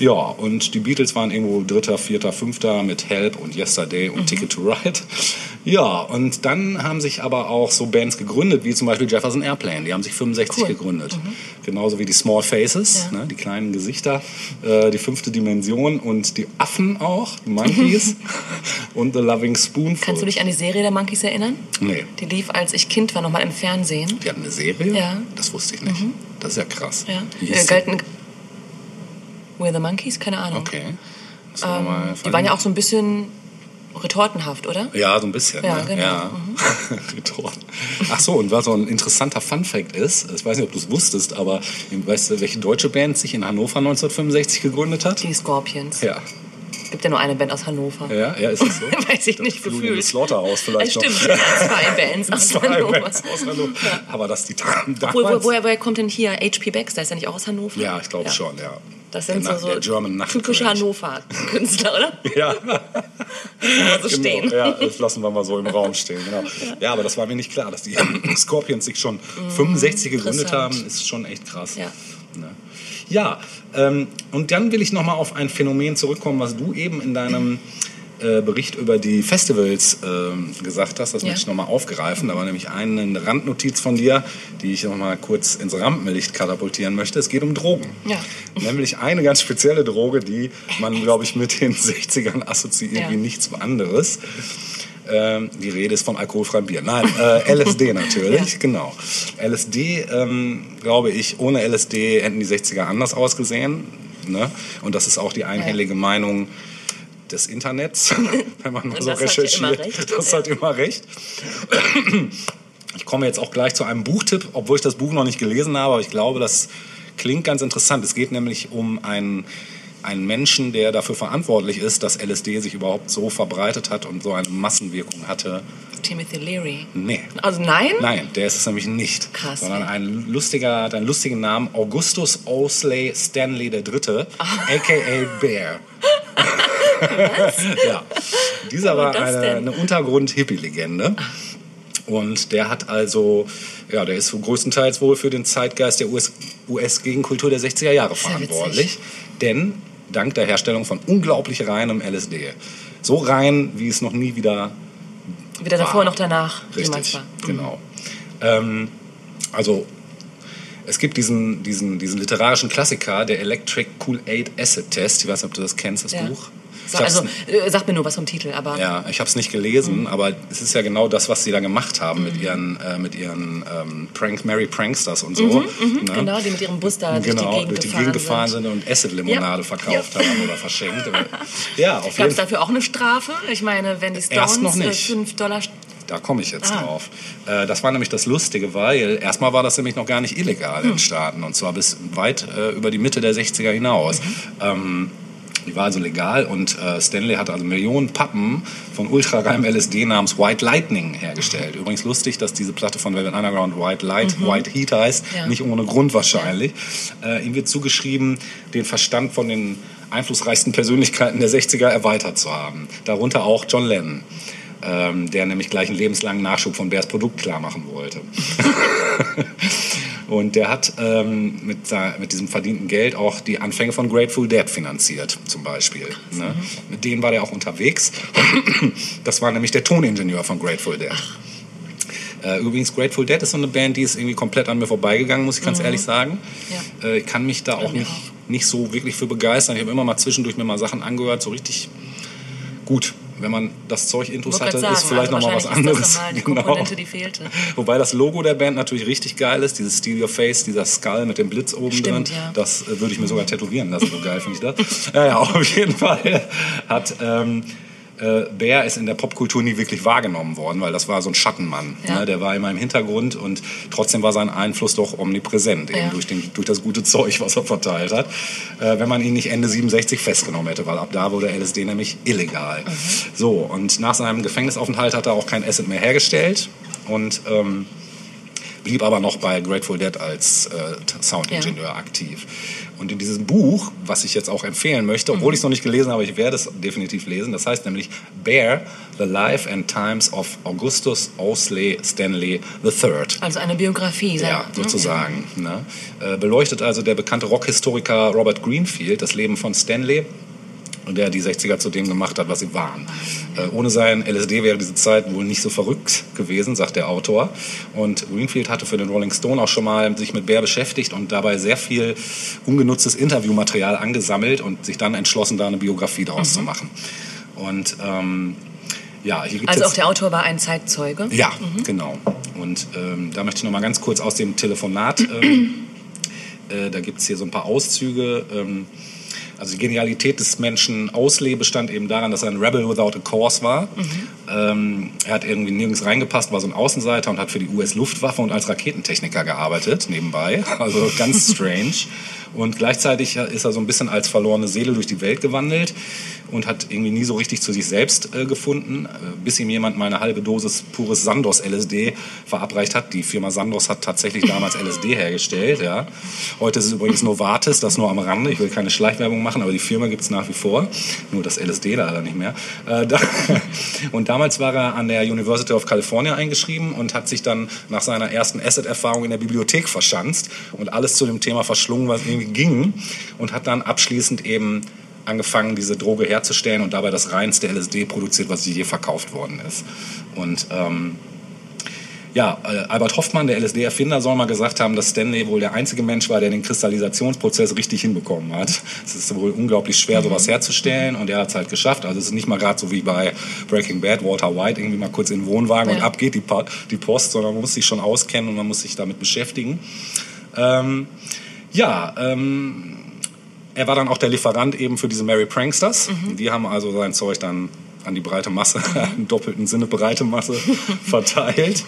Ja, und die Beatles waren irgendwo Dritter, Vierter, Fünfter mit Help und Yesterday und Ticket to Ride. Ja, und dann haben sich aber auch so Bands gegründet, wie zum Beispiel Jefferson Airplane. Die haben sich 65 Cool. gegründet. Genauso wie die Small Faces, Ja. ne, die kleinen Gesichter, äh, die fünfte Dimension und die Affen auch, die Monkeys und The Loving Spoonful. Kannst du dich an die Serie der Monkeys erinnern? Nee. Die lief, als ich Kind war, nochmal im Fernsehen. Die hatten eine Serie? Ja. Das wusste ich nicht. Das ist ja krass. Ja. Äh, galten. We're the Monkeys? Keine Ahnung. Okay. Ähm, die waren ja auch so ein bisschen retortenhaft, oder? Ja, so ein bisschen. Ja, ne? genau. Ja. Retorten. Ach so, und was so ein interessanter Funfact ist, ich weiß nicht, ob du es wusstest, aber weißt du, welche deutsche Band sich in Hannover 1965 gegründet hat? Die Scorpions. Ja. Gibt ja nur eine Band aus Hannover. Ja, ja, ist das so? Weiß ich nicht, Das Fluid gefühlt. Slaughterhouse Ja, vielleicht stimmt, noch. ja, zwei Bands aus Zwei Hannover. Bands aus Hannover. Aber dass die Damen Wo, wo, damals... woher, woher kommt denn hier HP Baxter? Ist er nicht auch aus Hannover? Ja, ich glaube schon, ja. Das sind der, so, der German typische. Hannover-Künstler, oder? Ja, so stehen. Genau, ja, das lassen wir mal so im Raum stehen. Genau. Ja, aber das war mir nicht klar, dass die Scorpions sich schon 65 gegründet haben, ist schon echt krass. Ja. Ne? Ja, ähm, und dann will ich noch mal auf ein Phänomen zurückkommen, was du eben in deinem äh, Bericht über die Festivals ähm, gesagt hast. Das Ja. möchte ich noch mal aufgreifen. Da war nämlich eine Randnotiz von dir, die ich noch mal kurz ins Rampenlicht katapultieren möchte. Es geht um Drogen. Ja. Nämlich eine ganz spezielle Droge, die man, glaube ich, mit den 60ern assoziiert Ja. wie nichts anderes. Ähm, die Rede ist vom alkoholfreien Bier. Nein, äh, LSD natürlich, Ja. genau. LSD, ähm, glaube ich, ohne LSD hätten die 60er anders ausgesehen. Ne? Und das ist auch die einhellige Meinung des Internets, wenn man mal so recherchiert. recht. Das Ja. hat immer recht. Ich komme jetzt auch gleich zu einem Buchtipp, obwohl ich das Buch noch nicht gelesen habe, aber ich glaube, das klingt ganz interessant. Es geht nämlich um einen, einen Menschen, der dafür verantwortlich ist, dass LSD sich überhaupt so verbreitet hat und so eine Massenwirkung hatte. Timothy Leary. Nee. Also nein? Nein, der ist es nämlich nicht. Krass, Sondern ein lustiger, hat einen lustigen Namen, Augustus Owsley Stanley III., Ah. a.k.a. Bear. ja. Dieser war eine, eine Untergrund-Hippie-Legende. Und der hat also, ja, der ist so größtenteils wohl für den Zeitgeist der US US-Gegenkultur der 60er Jahre ja verantwortlich. Denn dank der Herstellung von unglaublich reinem LSD. So rein, wie es noch nie wieder Weder davor noch danach jemals Richtig, war. genau. Ähm, also es gibt diesen, diesen, diesen literarischen Klassiker, der Electric Cool-Aid Acid Test. Ich weiß nicht, ob du das kennst, das Ja. Buch. So, also, äh, sag mir nur was vom Titel, aber ja, ich habe es nicht gelesen, aber es ist ja genau das, was sie da gemacht haben mit ihren, äh, mit ihren ähm, Prank, Merry Pranksters und so. ne? genau, die mit ihrem Bus da durch die Genau, Gegend durch die gefahren Gegend gefahren sind. sind und Acid-Limonade Ja. verkauft Ja. haben oder verschenkt. ja, auf Gab es dafür auch eine Strafe? Ich meine, wenn die Stones äh, nicht. 5 Dollar... Da komme ich jetzt Ah. drauf. Äh, das war nämlich das Lustige, weil erstmal war das nämlich noch gar nicht illegal Hm. in Staaten und zwar bis weit äh, über die Mitte der 60er hinaus. Mhm. Ähm, die war also legal und äh, Stanley hat also Millionen Pappen von ultrareinem LSD namens White Lightning hergestellt. Übrigens lustig, dass diese Platte von Velvet Underground White Light, White Heat heißt, Mhm. Ja. nicht ohne Grund wahrscheinlich. Äh, ihm wird zugeschrieben, den Verstand von den einflussreichsten Persönlichkeiten der 60er erweitert zu haben. Darunter auch John Lennon ähm, der nämlich gleich einen lebenslangen Nachschub von Bears Produkt klar machen wollte. Und der hat ähm, mit, mit diesem verdienten Geld auch die Anfänge von Grateful Dead finanziert, zum Beispiel. Ne? Mit denen war der auch unterwegs. Das war nämlich der Toningenieur von Grateful Dead. Äh, übrigens, Grateful Dead ist so eine Band, die ist irgendwie komplett an mir vorbeigegangen, muss ich ganz ehrlich sagen. Ja. Äh, ich kann mich da auch nicht, nicht so wirklich für begeistern. Ich habe immer mal zwischendurch mir mal Sachen angehört, so richtig gut. Wenn man das Zeug intus hatte, grad ist sagen, vielleicht also noch mal was anderes. Ist das nochmal die Genau. Komponente, die fehlte. Wobei das Logo der Band natürlich richtig geil ist, dieses Steal Your Face, dieser Skull mit dem Blitz oben Stimmt, drin. ja. Das äh, würde ich mir sogar tätowieren lassen, so geil finde ich das. Ja, ja, auf jeden Fall hat ähm, äh, Bär ist in der Popkultur nie wirklich wahrgenommen worden, weil das war so ein Schattenmann. Ja. Ne? Der war immer im Hintergrund und trotzdem war sein Einfluss doch omnipräsent, eben Ja. durch, den, durch das gute Zeug, was er verteilt hat. Äh, wenn man ihn nicht Ende 67 festgenommen hätte, weil ab da wurde LSD nämlich illegal. Mhm. So, und nach seinem Gefängnisaufenthalt hat er auch kein Acid mehr hergestellt und ähm, blieb aber noch bei Grateful Dead als äh, Soundingenieur aktiv. Und in diesem Buch, was ich jetzt auch empfehlen möchte, obwohl ich es noch nicht gelesen habe, ich werde es definitiv lesen, das heißt nämlich Bear, The Life and Times of Augustus Owsley Stanley III. Also eine Biografie. Ja, sein- sozusagen. Ne? Äh, beleuchtet also der bekannte Rockhistoriker Robert Greenfield das Leben von Stanley der die 60er zu dem gemacht hat, was sie waren. Äh, ohne sein LSD wäre diese Zeit wohl nicht so verrückt gewesen, sagt der Autor. Und Greenfield hatte für den Rolling Stone auch schon mal sich mit Bear beschäftigt und dabei sehr viel ungenutztes Interviewmaterial angesammelt und sich dann entschlossen, da eine Biografie daraus zu machen. Und ähm, ja, hier gibt Also auch der Autor war ein Zeitzeuge. ja, genau. Und ähm, da möchte ich noch mal ganz kurz aus dem Telefonat, ähm, äh, da gibt es hier so ein paar Auszüge. Ähm, also die Genialität des Menschen Ausley bestand eben daran, dass er ein Rebel without a cause war. Ähm, er hat irgendwie nirgends reingepasst, war so ein Außenseiter und hat für die US-Luftwaffe und als Raketentechniker gearbeitet nebenbei. Also ganz strange. Und gleichzeitig ist er so ein bisschen als verlorene Seele durch die Welt gewandelt und hat irgendwie nie so richtig zu sich selbst äh, gefunden, äh, bis ihm jemand mal eine halbe Dosis pures Sandos LSD verabreicht hat. Die Firma Sandos hat tatsächlich damals LSD hergestellt. Ja. Heute ist es übrigens Novartis, das nur am Rande. Ich will keine Schleichwerbung machen, aber die Firma gibt es nach wie vor. Nur das LSD leider nicht mehr. Äh, da, und damals war er an der University of California eingeschrieben und hat sich dann nach seiner ersten Acid-Erfahrung in der Bibliothek verschanzt und alles zu dem Thema verschlungen, was irgendwie ging. Und hat dann abschließend eben angefangen, diese Droge herzustellen und dabei das reinste LSD produziert, was je verkauft worden ist. Und ähm, ja, äh, Albert Hoffmann, der LSD-Erfinder, soll mal gesagt haben, dass Stanley wohl der einzige Mensch war, der den Kristallisationsprozess richtig hinbekommen hat. Es ist wohl unglaublich schwer, sowas herzustellen und er hat es halt geschafft. Also es ist nicht mal gerade so wie bei Breaking Bad, Walter White, irgendwie mal kurz in den Wohnwagen und Ja. ab geht die, Pa- die Post, sondern man muss sich schon auskennen und man muss sich damit beschäftigen. Ähm, ja, ähm, er war dann auch der Lieferant eben für diese Merry Pranksters. Die haben also sein Zeug dann an die breite Masse, im doppelten Sinne breite Masse verteilt.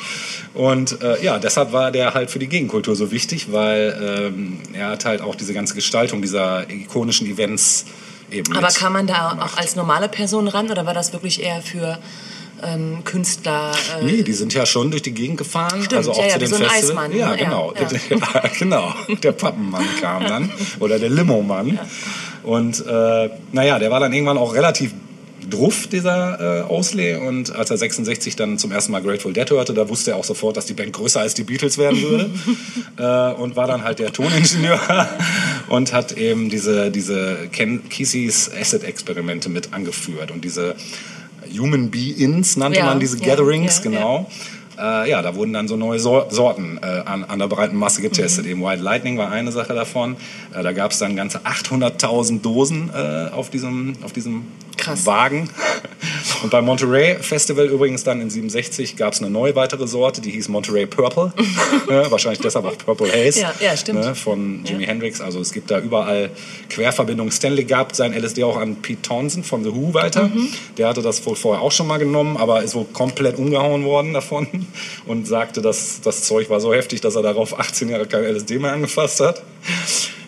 Und äh, ja, deshalb war der halt für die Gegenkultur so wichtig, weil ähm, er hat halt auch diese ganze Gestaltung dieser ikonischen Events eben Aber kam man da auch gemacht. als normale Person ran oder war das wirklich eher für ähm, Künstler? Äh, Nee, die sind ja schon durch die Gegend gefahren. Stimmt, also auch ja, ja, zu wie den so Festivals. Ja, ne? Ja, genau. ja. Ja, genau. Der Pappenmann kam dann. Oder der Limomann. Und äh, naja, der war dann irgendwann auch relativ druff, dieser äh, Ausley. Und als er 66 dann zum ersten Mal Grateful Dead hörte, da wusste er auch sofort, dass die Band größer als die Beatles werden würde. äh, und war dann halt der Toningenieur und hat eben diese, diese Ken Keseys Acid-Experimente mit angeführt. Und diese Human Be-Ins nannte Ja, man diese ja, Gatherings, ja, genau. Äh, ja, da wurden dann so neue Sor Sorten äh, an, an der breiten Masse getestet. Mhm. Eben White Lightning war eine Sache davon. Äh, da gab es dann ganze 800.000 Dosen äh, auf diesem, auf diesem Krass. Wagen. Und beim Monterey Festival übrigens dann in 67 gab es eine neue weitere Sorte, die hieß Monterey Purple. ja, wahrscheinlich deshalb auch Purple Haze. Ja, ja, stimmt. Ne, von Jimi Hendrix. Also es gibt da überall Querverbindungen. Stanley gab sein LSD auch an Pete Townsend von The Who weiter. Mhm. Der hatte das wohl vorher auch schon mal genommen, aber ist wohl komplett umgehauen worden davon und sagte, dass das Zeug war so heftig, dass er darauf 18 Jahre kein LSD mehr angefasst hat.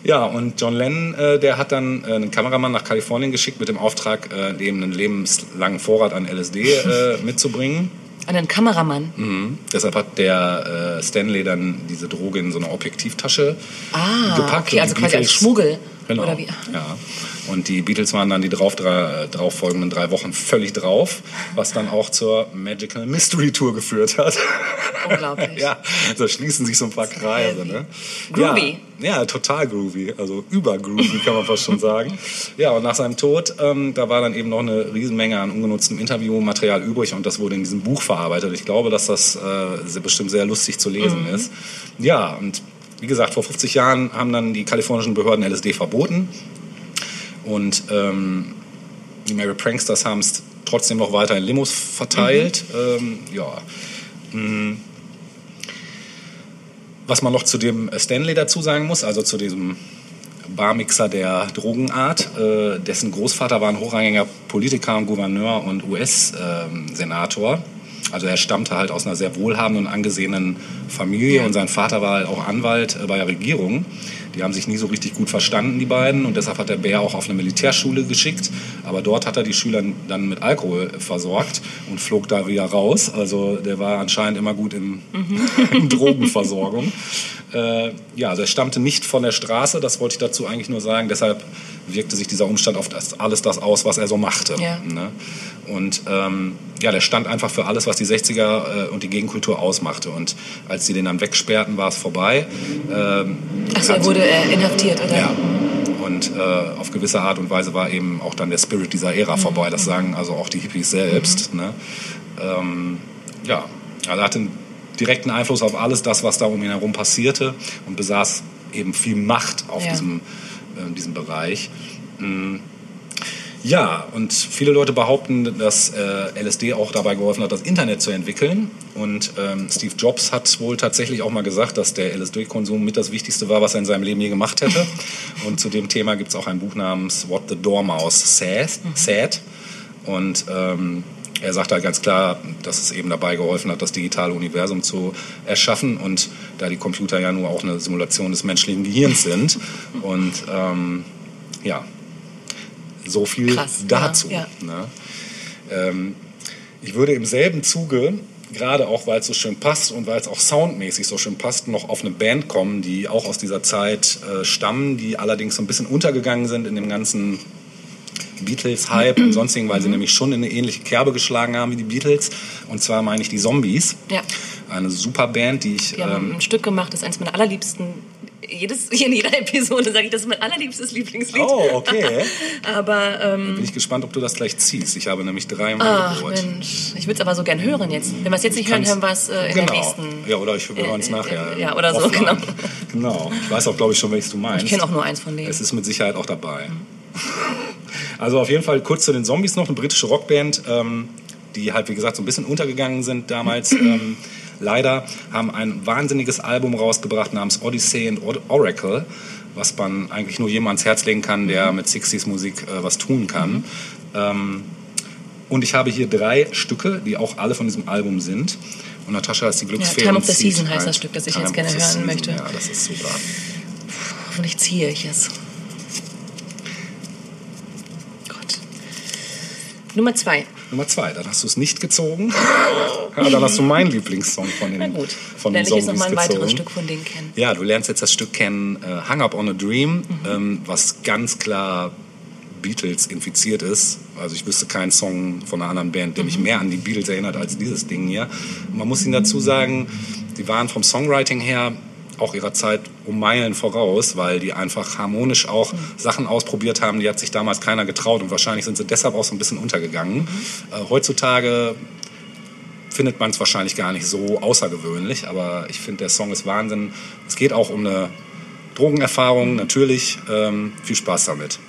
Ja, und John Lennon, äh, der hat dann äh, einen Kameramann nach Kalifornien geschickt mit dem Auftrag, äh, eben einen lebenslangen Vorrat an LSD äh, mitzubringen. einen Kameramann. Mhm. Deshalb hat der äh, Stanley dann diese Droge in so eine Objektivtasche Ah, gepackt. okay, also quasi als Schmuggel. Genau. Oder wie? Ja. Und die Beatles waren dann die drauf, drei, drauf folgenden drei Wochen völlig drauf, was dann auch zur Magical Mystery Tour geführt hat. Unglaublich. ja, da schließen sich so ein paar Kreise. Ne? Groovy. Ja, ja, total groovy. Also übergroovy kann man fast schon sagen. Ja, und nach seinem Tod, ähm, da war dann eben noch eine Riesenmenge an ungenutztem Interviewmaterial übrig und das wurde in diesem Buch verarbeitet. Ich glaube, dass das äh, bestimmt sehr lustig zu lesen Mhm. ist. Ja, und wie gesagt, vor 50 Jahren haben dann die kalifornischen Behörden LSD verboten. Und ähm, die Mary Pranksters haben es trotzdem noch weiter in Limos verteilt. Ähm, ja. Mm. Was man noch zu dem Stanley dazu sagen muss, also zu diesem Barmixer der Drogenart, äh, dessen Großvater war ein hochrangiger Politiker und Gouverneur und US-Senator. Also er stammte halt aus einer sehr wohlhabenden und angesehenen Familie und sein Vater war halt auch Anwalt äh, bei der Regierung. Die haben sich nie so richtig gut verstanden, die beiden. Und deshalb hat der Bär auch auf eine Militärschule geschickt. Aber dort hat er die Schüler dann mit Alkohol versorgt und flog da wieder raus. Also der war anscheinend immer gut in, in Drogenversorgung. Äh, ja, also er stammte nicht von der Straße, das wollte ich dazu eigentlich nur sagen. Deshalb wirkte sich dieser Umstand auf das, alles das aus, was er so machte. Ja. Ne? Und ähm, ja, der stand einfach für alles, was die 60er äh, und die Gegenkultur ausmachte. Und als sie den dann wegsperrten, war es vorbei. Ähm, Achso, er wurde äh, inhaftiert, oder? ja. Und äh, auf gewisse Art und Weise war eben auch dann der Spirit dieser Ära vorbei. Das sagen also auch die Hippies selbst. Ne? Ähm, ja, also er hatte einen direkten Einfluss auf alles das, was da um ihn herum passierte und besaß eben viel Macht auf Ja. diesem, äh, diesem Bereich. Mm. Ja, und viele Leute behaupten, dass äh, LSD auch dabei geholfen hat, das Internet zu entwickeln. Und ähm, Steve Jobs hat wohl tatsächlich auch mal gesagt, dass der LSD-Konsum mit das Wichtigste war, was er in seinem Leben je gemacht hätte. Und zu dem Thema gibt es auch ein Buch namens What the Dormouse Said. said. Und ähm, er sagt halt ganz klar, dass es eben dabei geholfen hat, das digitale Universum zu erschaffen. Und da die Computer ja nur auch eine Simulation des menschlichen Gehirns sind. Und ähm, ja, so viel Krass, dazu. ja, Ne? Ähm, ich würde im selben Zuge, gerade auch weil es so schön passt und weil es auch soundmäßig so schön passt, noch auf eine Band kommen, die auch aus dieser Zeit äh, stammen, die allerdings so ein bisschen untergegangen sind in dem ganzen Beatles-Hype und sonstigen, weil sie nämlich schon in eine ähnliche Kerbe geschlagen haben wie die Beatles. Und zwar meine ich die Zombies. Ja. Eine super Band, die ich. Die haben ähm, ein Stück gemacht, das ist eines meiner allerliebsten. Jedes, in jeder Episode sage ich, das ist mein allerliebstes Lieblingslied. Oh, okay. Aber, ähm, Bin ich gespannt, ob du das gleich ziehst. Ich habe nämlich drei im Angebot. Mensch, ich würde es aber so gern hören jetzt. Wenn wir es jetzt nicht hören, hören wir es äh, in genau. der nächsten. Ja, oder ich, äh, hören es äh, nachher. ja, oder so, offline. genau. Genau. Ich weiß auch, glaube ich, schon, welches du meinst. Ich kenne auch nur eins von denen. Es ist mit Sicherheit auch dabei. Also auf jeden Fall kurz zu den Zombies noch, eine britische Rockband, ähm, die halt, wie gesagt, so ein bisschen untergegangen sind damals. ähm, leider haben ein wahnsinniges Album rausgebracht namens Odyssey and Or- Oracle, was man eigentlich nur jedem ans Herz legen kann, der mit 60s Musik äh, was tun kann. Ähm, und ich habe hier drei Stücke, die auch alle von diesem Album sind. Und Natascha ist die Glücksfee. Time und of the Season heißt das Stück, das ich Time jetzt gerne hören Season. möchte. Ja, das ist super. Hoffentlich ziehe ich es. Nummer zwei. Nummer zwei, dann hast du es nicht gezogen. ja, dann hast du meinen Lieblingssong von den, Na gut. von den Lerne ich jetzt noch Zombies mal ein gezogen. weiteres Stück von denen kennen. Ja, du lernst jetzt das Stück kennen, äh, Hung Up on a Dream, Mhm. ähm, was ganz klar Beatles infiziert ist. Also ich wüsste keinen Song von einer anderen Band, der mich Mhm. mehr an die Beatles erinnert als dieses Ding hier. Und man muss ihnen dazu sagen, die waren vom Songwriting her auch ihrer Zeit um Meilen voraus, weil die einfach harmonisch auch Mhm. Sachen ausprobiert haben, die hat sich damals keiner getraut und wahrscheinlich sind sie deshalb auch so ein bisschen untergegangen. Mhm. Äh, heutzutage findet man es wahrscheinlich gar nicht so außergewöhnlich, aber ich finde, der Song ist Wahnsinn. Es geht auch um eine Drogenerfahrung, natürlich. Ähm, viel Spaß damit.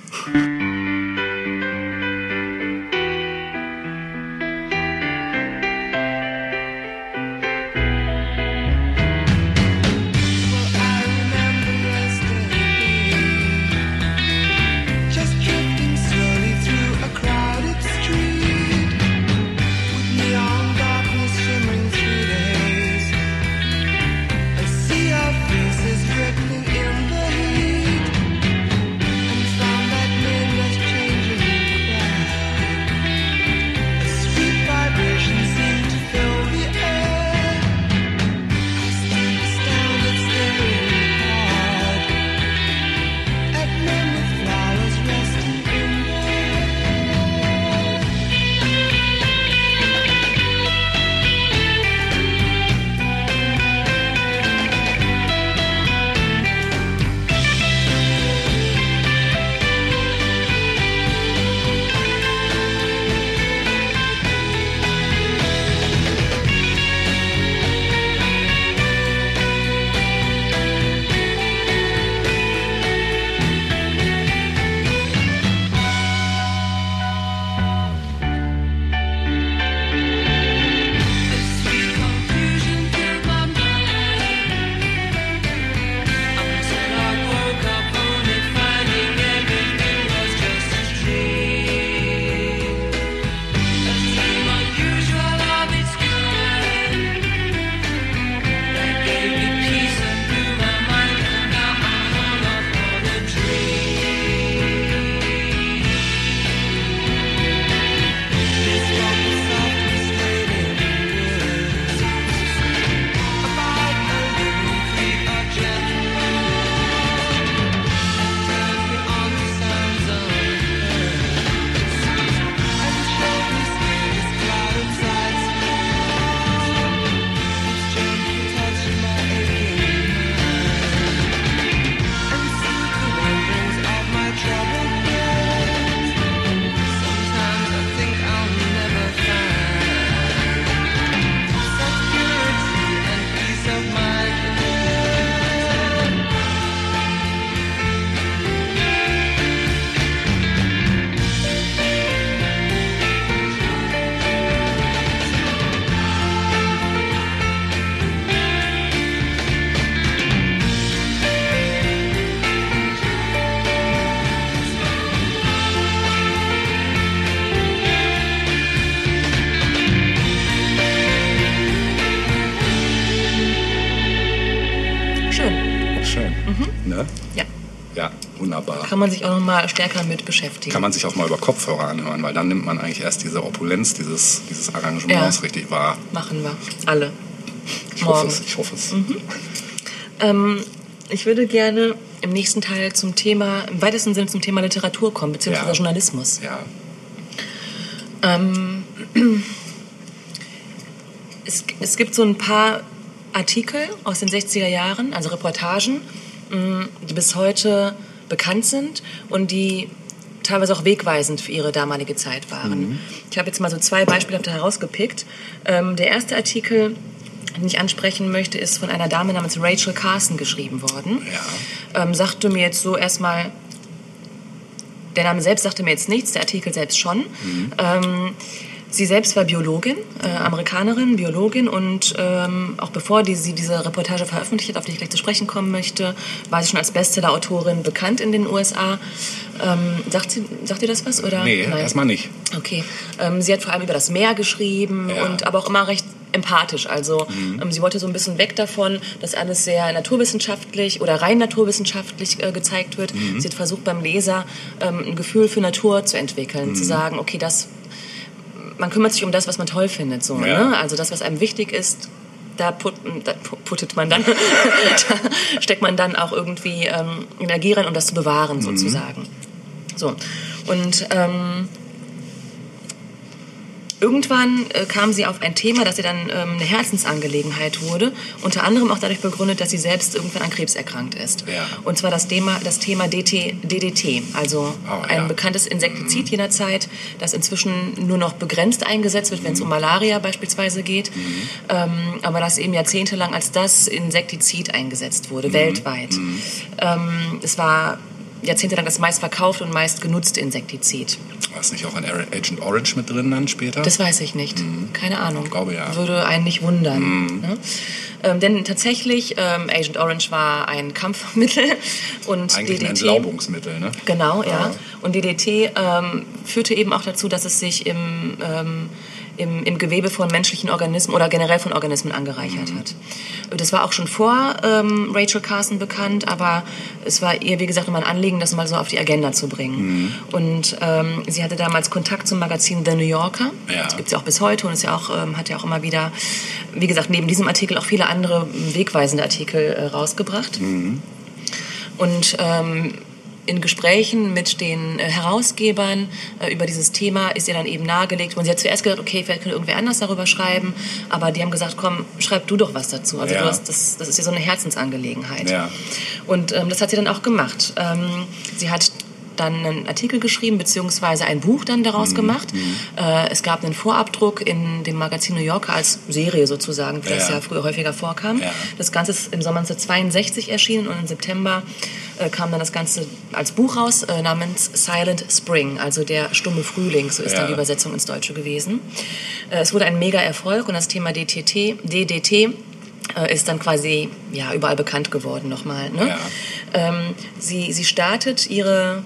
Kann man sich auch noch mal stärker mit beschäftigen. Kann man sich auch mal über Kopfhörer anhören, weil dann nimmt man eigentlich erst diese Opulenz dieses, dieses Arrangements Ja. richtig wahr. Machen wir. Alle. Ich hoffe Morgen. es, ich hoffe es. Ähm, ich würde gerne im nächsten Teil zum Thema, im weitesten Sinne zum Thema Literatur kommen, beziehungsweise Ja. Journalismus. Ja, Ähm, es, es gibt so ein paar Artikel aus den 60er Jahren, also Reportagen, mh, die bis heute bekannt sind und die teilweise auch wegweisend für ihre damalige Zeit waren. Ich habe jetzt mal so zwei Beispiele herausgepickt. Ähm, der erste Artikel, den ich ansprechen möchte, ist von einer Dame namens Rachel Carson geschrieben worden. ja. Ähm, sagte mir jetzt so erstmal, der Name selbst sagte mir jetzt nichts, der Artikel selbst schon. Ähm, sie selbst war Biologin, äh, Amerikanerin, Biologin und ähm, auch bevor die, sie diese Reportage veröffentlicht hat, auf die ich gleich zu sprechen kommen möchte, war sie schon als Bestseller-Autorin bekannt in den USA. Ähm, sagt, sie, sagt ihr das was? Oder? Nee, Nein. erstmal nicht. Okay. Ähm, sie hat vor allem über das Meer geschrieben Ja. und aber auch immer recht empathisch. Also ähm, sie wollte so ein bisschen weg davon, dass alles sehr naturwissenschaftlich oder rein naturwissenschaftlich äh, gezeigt wird. Sie hat versucht beim Leser ähm, ein Gefühl für Natur zu entwickeln, zu sagen, okay, das man kümmert sich um das, was man toll findet, so. Ja. Ne? Also das, was einem wichtig ist. Da, put, da pu- puttet man dann, da steckt man dann auch irgendwie ähm, Energie rein, um das zu bewahren, sozusagen. So. Und ähm, irgendwann äh, kam sie auf ein Thema, das ihr dann ähm, eine Herzensangelegenheit wurde. Unter anderem auch dadurch begründet, dass sie selbst irgendwann an Krebs erkrankt ist. Ja. Und zwar das Thema, das Thema DT, DDT, also Oh, ein ja. bekanntes Insektizid jener Zeit, das inzwischen nur noch begrenzt eingesetzt wird, wenn es um Malaria beispielsweise geht. Ähm, aber das eben jahrzehntelang als das Insektizid eingesetzt wurde, weltweit. Ähm, es war jahrzehntelang das meistverkaufte und meist genutzte Insektizid. War es nicht auch ein Agent Orange mit drin dann später? Das weiß ich nicht. Keine Ahnung. Ich glaube, ja. Würde einen nicht wundern. Ne? Ähm, denn tatsächlich, ähm, Agent Orange war ein Kampfmittel und Eigentlich ein DDT. Entlaubungsmittel, ne? Genau, ja. Und DDT ähm, führte eben auch dazu, dass es sich im, ähm, im, im Gewebe von menschlichen Organismen oder generell von Organismen angereichert hat. Das war auch schon vor ähm, Rachel Carson bekannt, aber es war ihr, wie gesagt, immer ein Anliegen, das mal so auf die Agenda zu bringen. Und ähm, sie hatte damals Kontakt zum Magazin The New Yorker. Ja. Das gibt es ja auch bis heute und ist ja auch, ähm, hat ja auch immer wieder, wie gesagt, neben diesem Artikel auch viele andere wegweisende Artikel äh, rausgebracht. Und ähm, in Gesprächen mit den äh, Herausgebern äh, über dieses Thema ist ihr dann eben nahegelegt worden. Sie hat zuerst gedacht, okay, vielleicht könnte irgendwer anders darüber schreiben, aber die haben gesagt, komm, schreib du doch was dazu. Also Ja. du hast, das, das ist ja so eine Herzensangelegenheit. Ja. Und ähm, das hat sie dann auch gemacht. Ähm, sie hat dann einen Artikel geschrieben, beziehungsweise ein Buch dann Mhm. daraus gemacht. Äh, es gab einen Vorabdruck in dem Magazin New Yorker als Serie sozusagen, wie das Ja. ja früher häufiger vorkam. Ja. Das Ganze ist im Sommer 1962 erschienen und im September äh, kam dann das Ganze als Buch raus äh, namens Silent Spring, also der stumme Frühling, so ist Ja. dann die Übersetzung ins Deutsche gewesen. Äh, es wurde ein mega Erfolg und das Thema DTT, DDT äh, ist dann quasi ja, überall bekannt geworden nochmal. Ne? Ja. Ähm, sie, sie startet ihre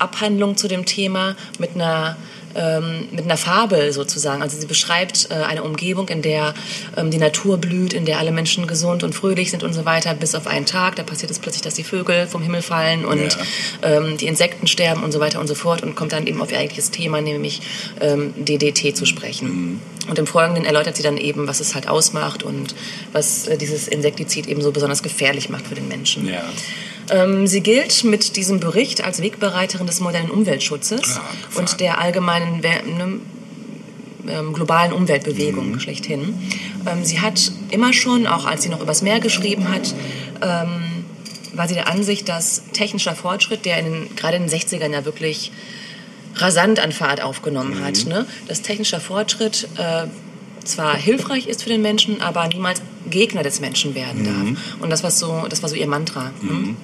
Abhandlung zu dem Thema mit einer ähm, mit einer Fabel sozusagen. Also sie beschreibt äh, eine Umgebung, in der ähm, die Natur blüht, in der alle Menschen gesund und fröhlich sind und so weiter, bis auf einen Tag. Da passiert es plötzlich, dass die Vögel vom Himmel fallen und ähm, die Insekten sterben und so weiter und so fort und kommt dann eben auf ihr eigentliches Thema, nämlich ähm, DDT zu sprechen. Und im Folgenden erläutert sie dann eben, was es halt ausmacht und was äh, dieses Insektizid eben so besonders gefährlich macht für den Menschen. Ja. Ähm, sie gilt mit diesem Bericht als Wegbereiterin des modernen Umweltschutzes Ah, und der allgemeinen ne, ähm, globalen Umweltbewegung schlechthin. Ähm, sie hat immer schon, auch als sie noch übers Meer geschrieben hat, war sie der Ansicht, dass technischer Fortschritt, der in den, gerade in den 60ern ja wirklich rasant an Fahrt aufgenommen hat, ne? dass technischer Fortschritt äh, zwar hilfreich ist für den Menschen, aber niemals Gegner des Menschen werden darf. Und das war so, das war so ihr Mantra. Hm?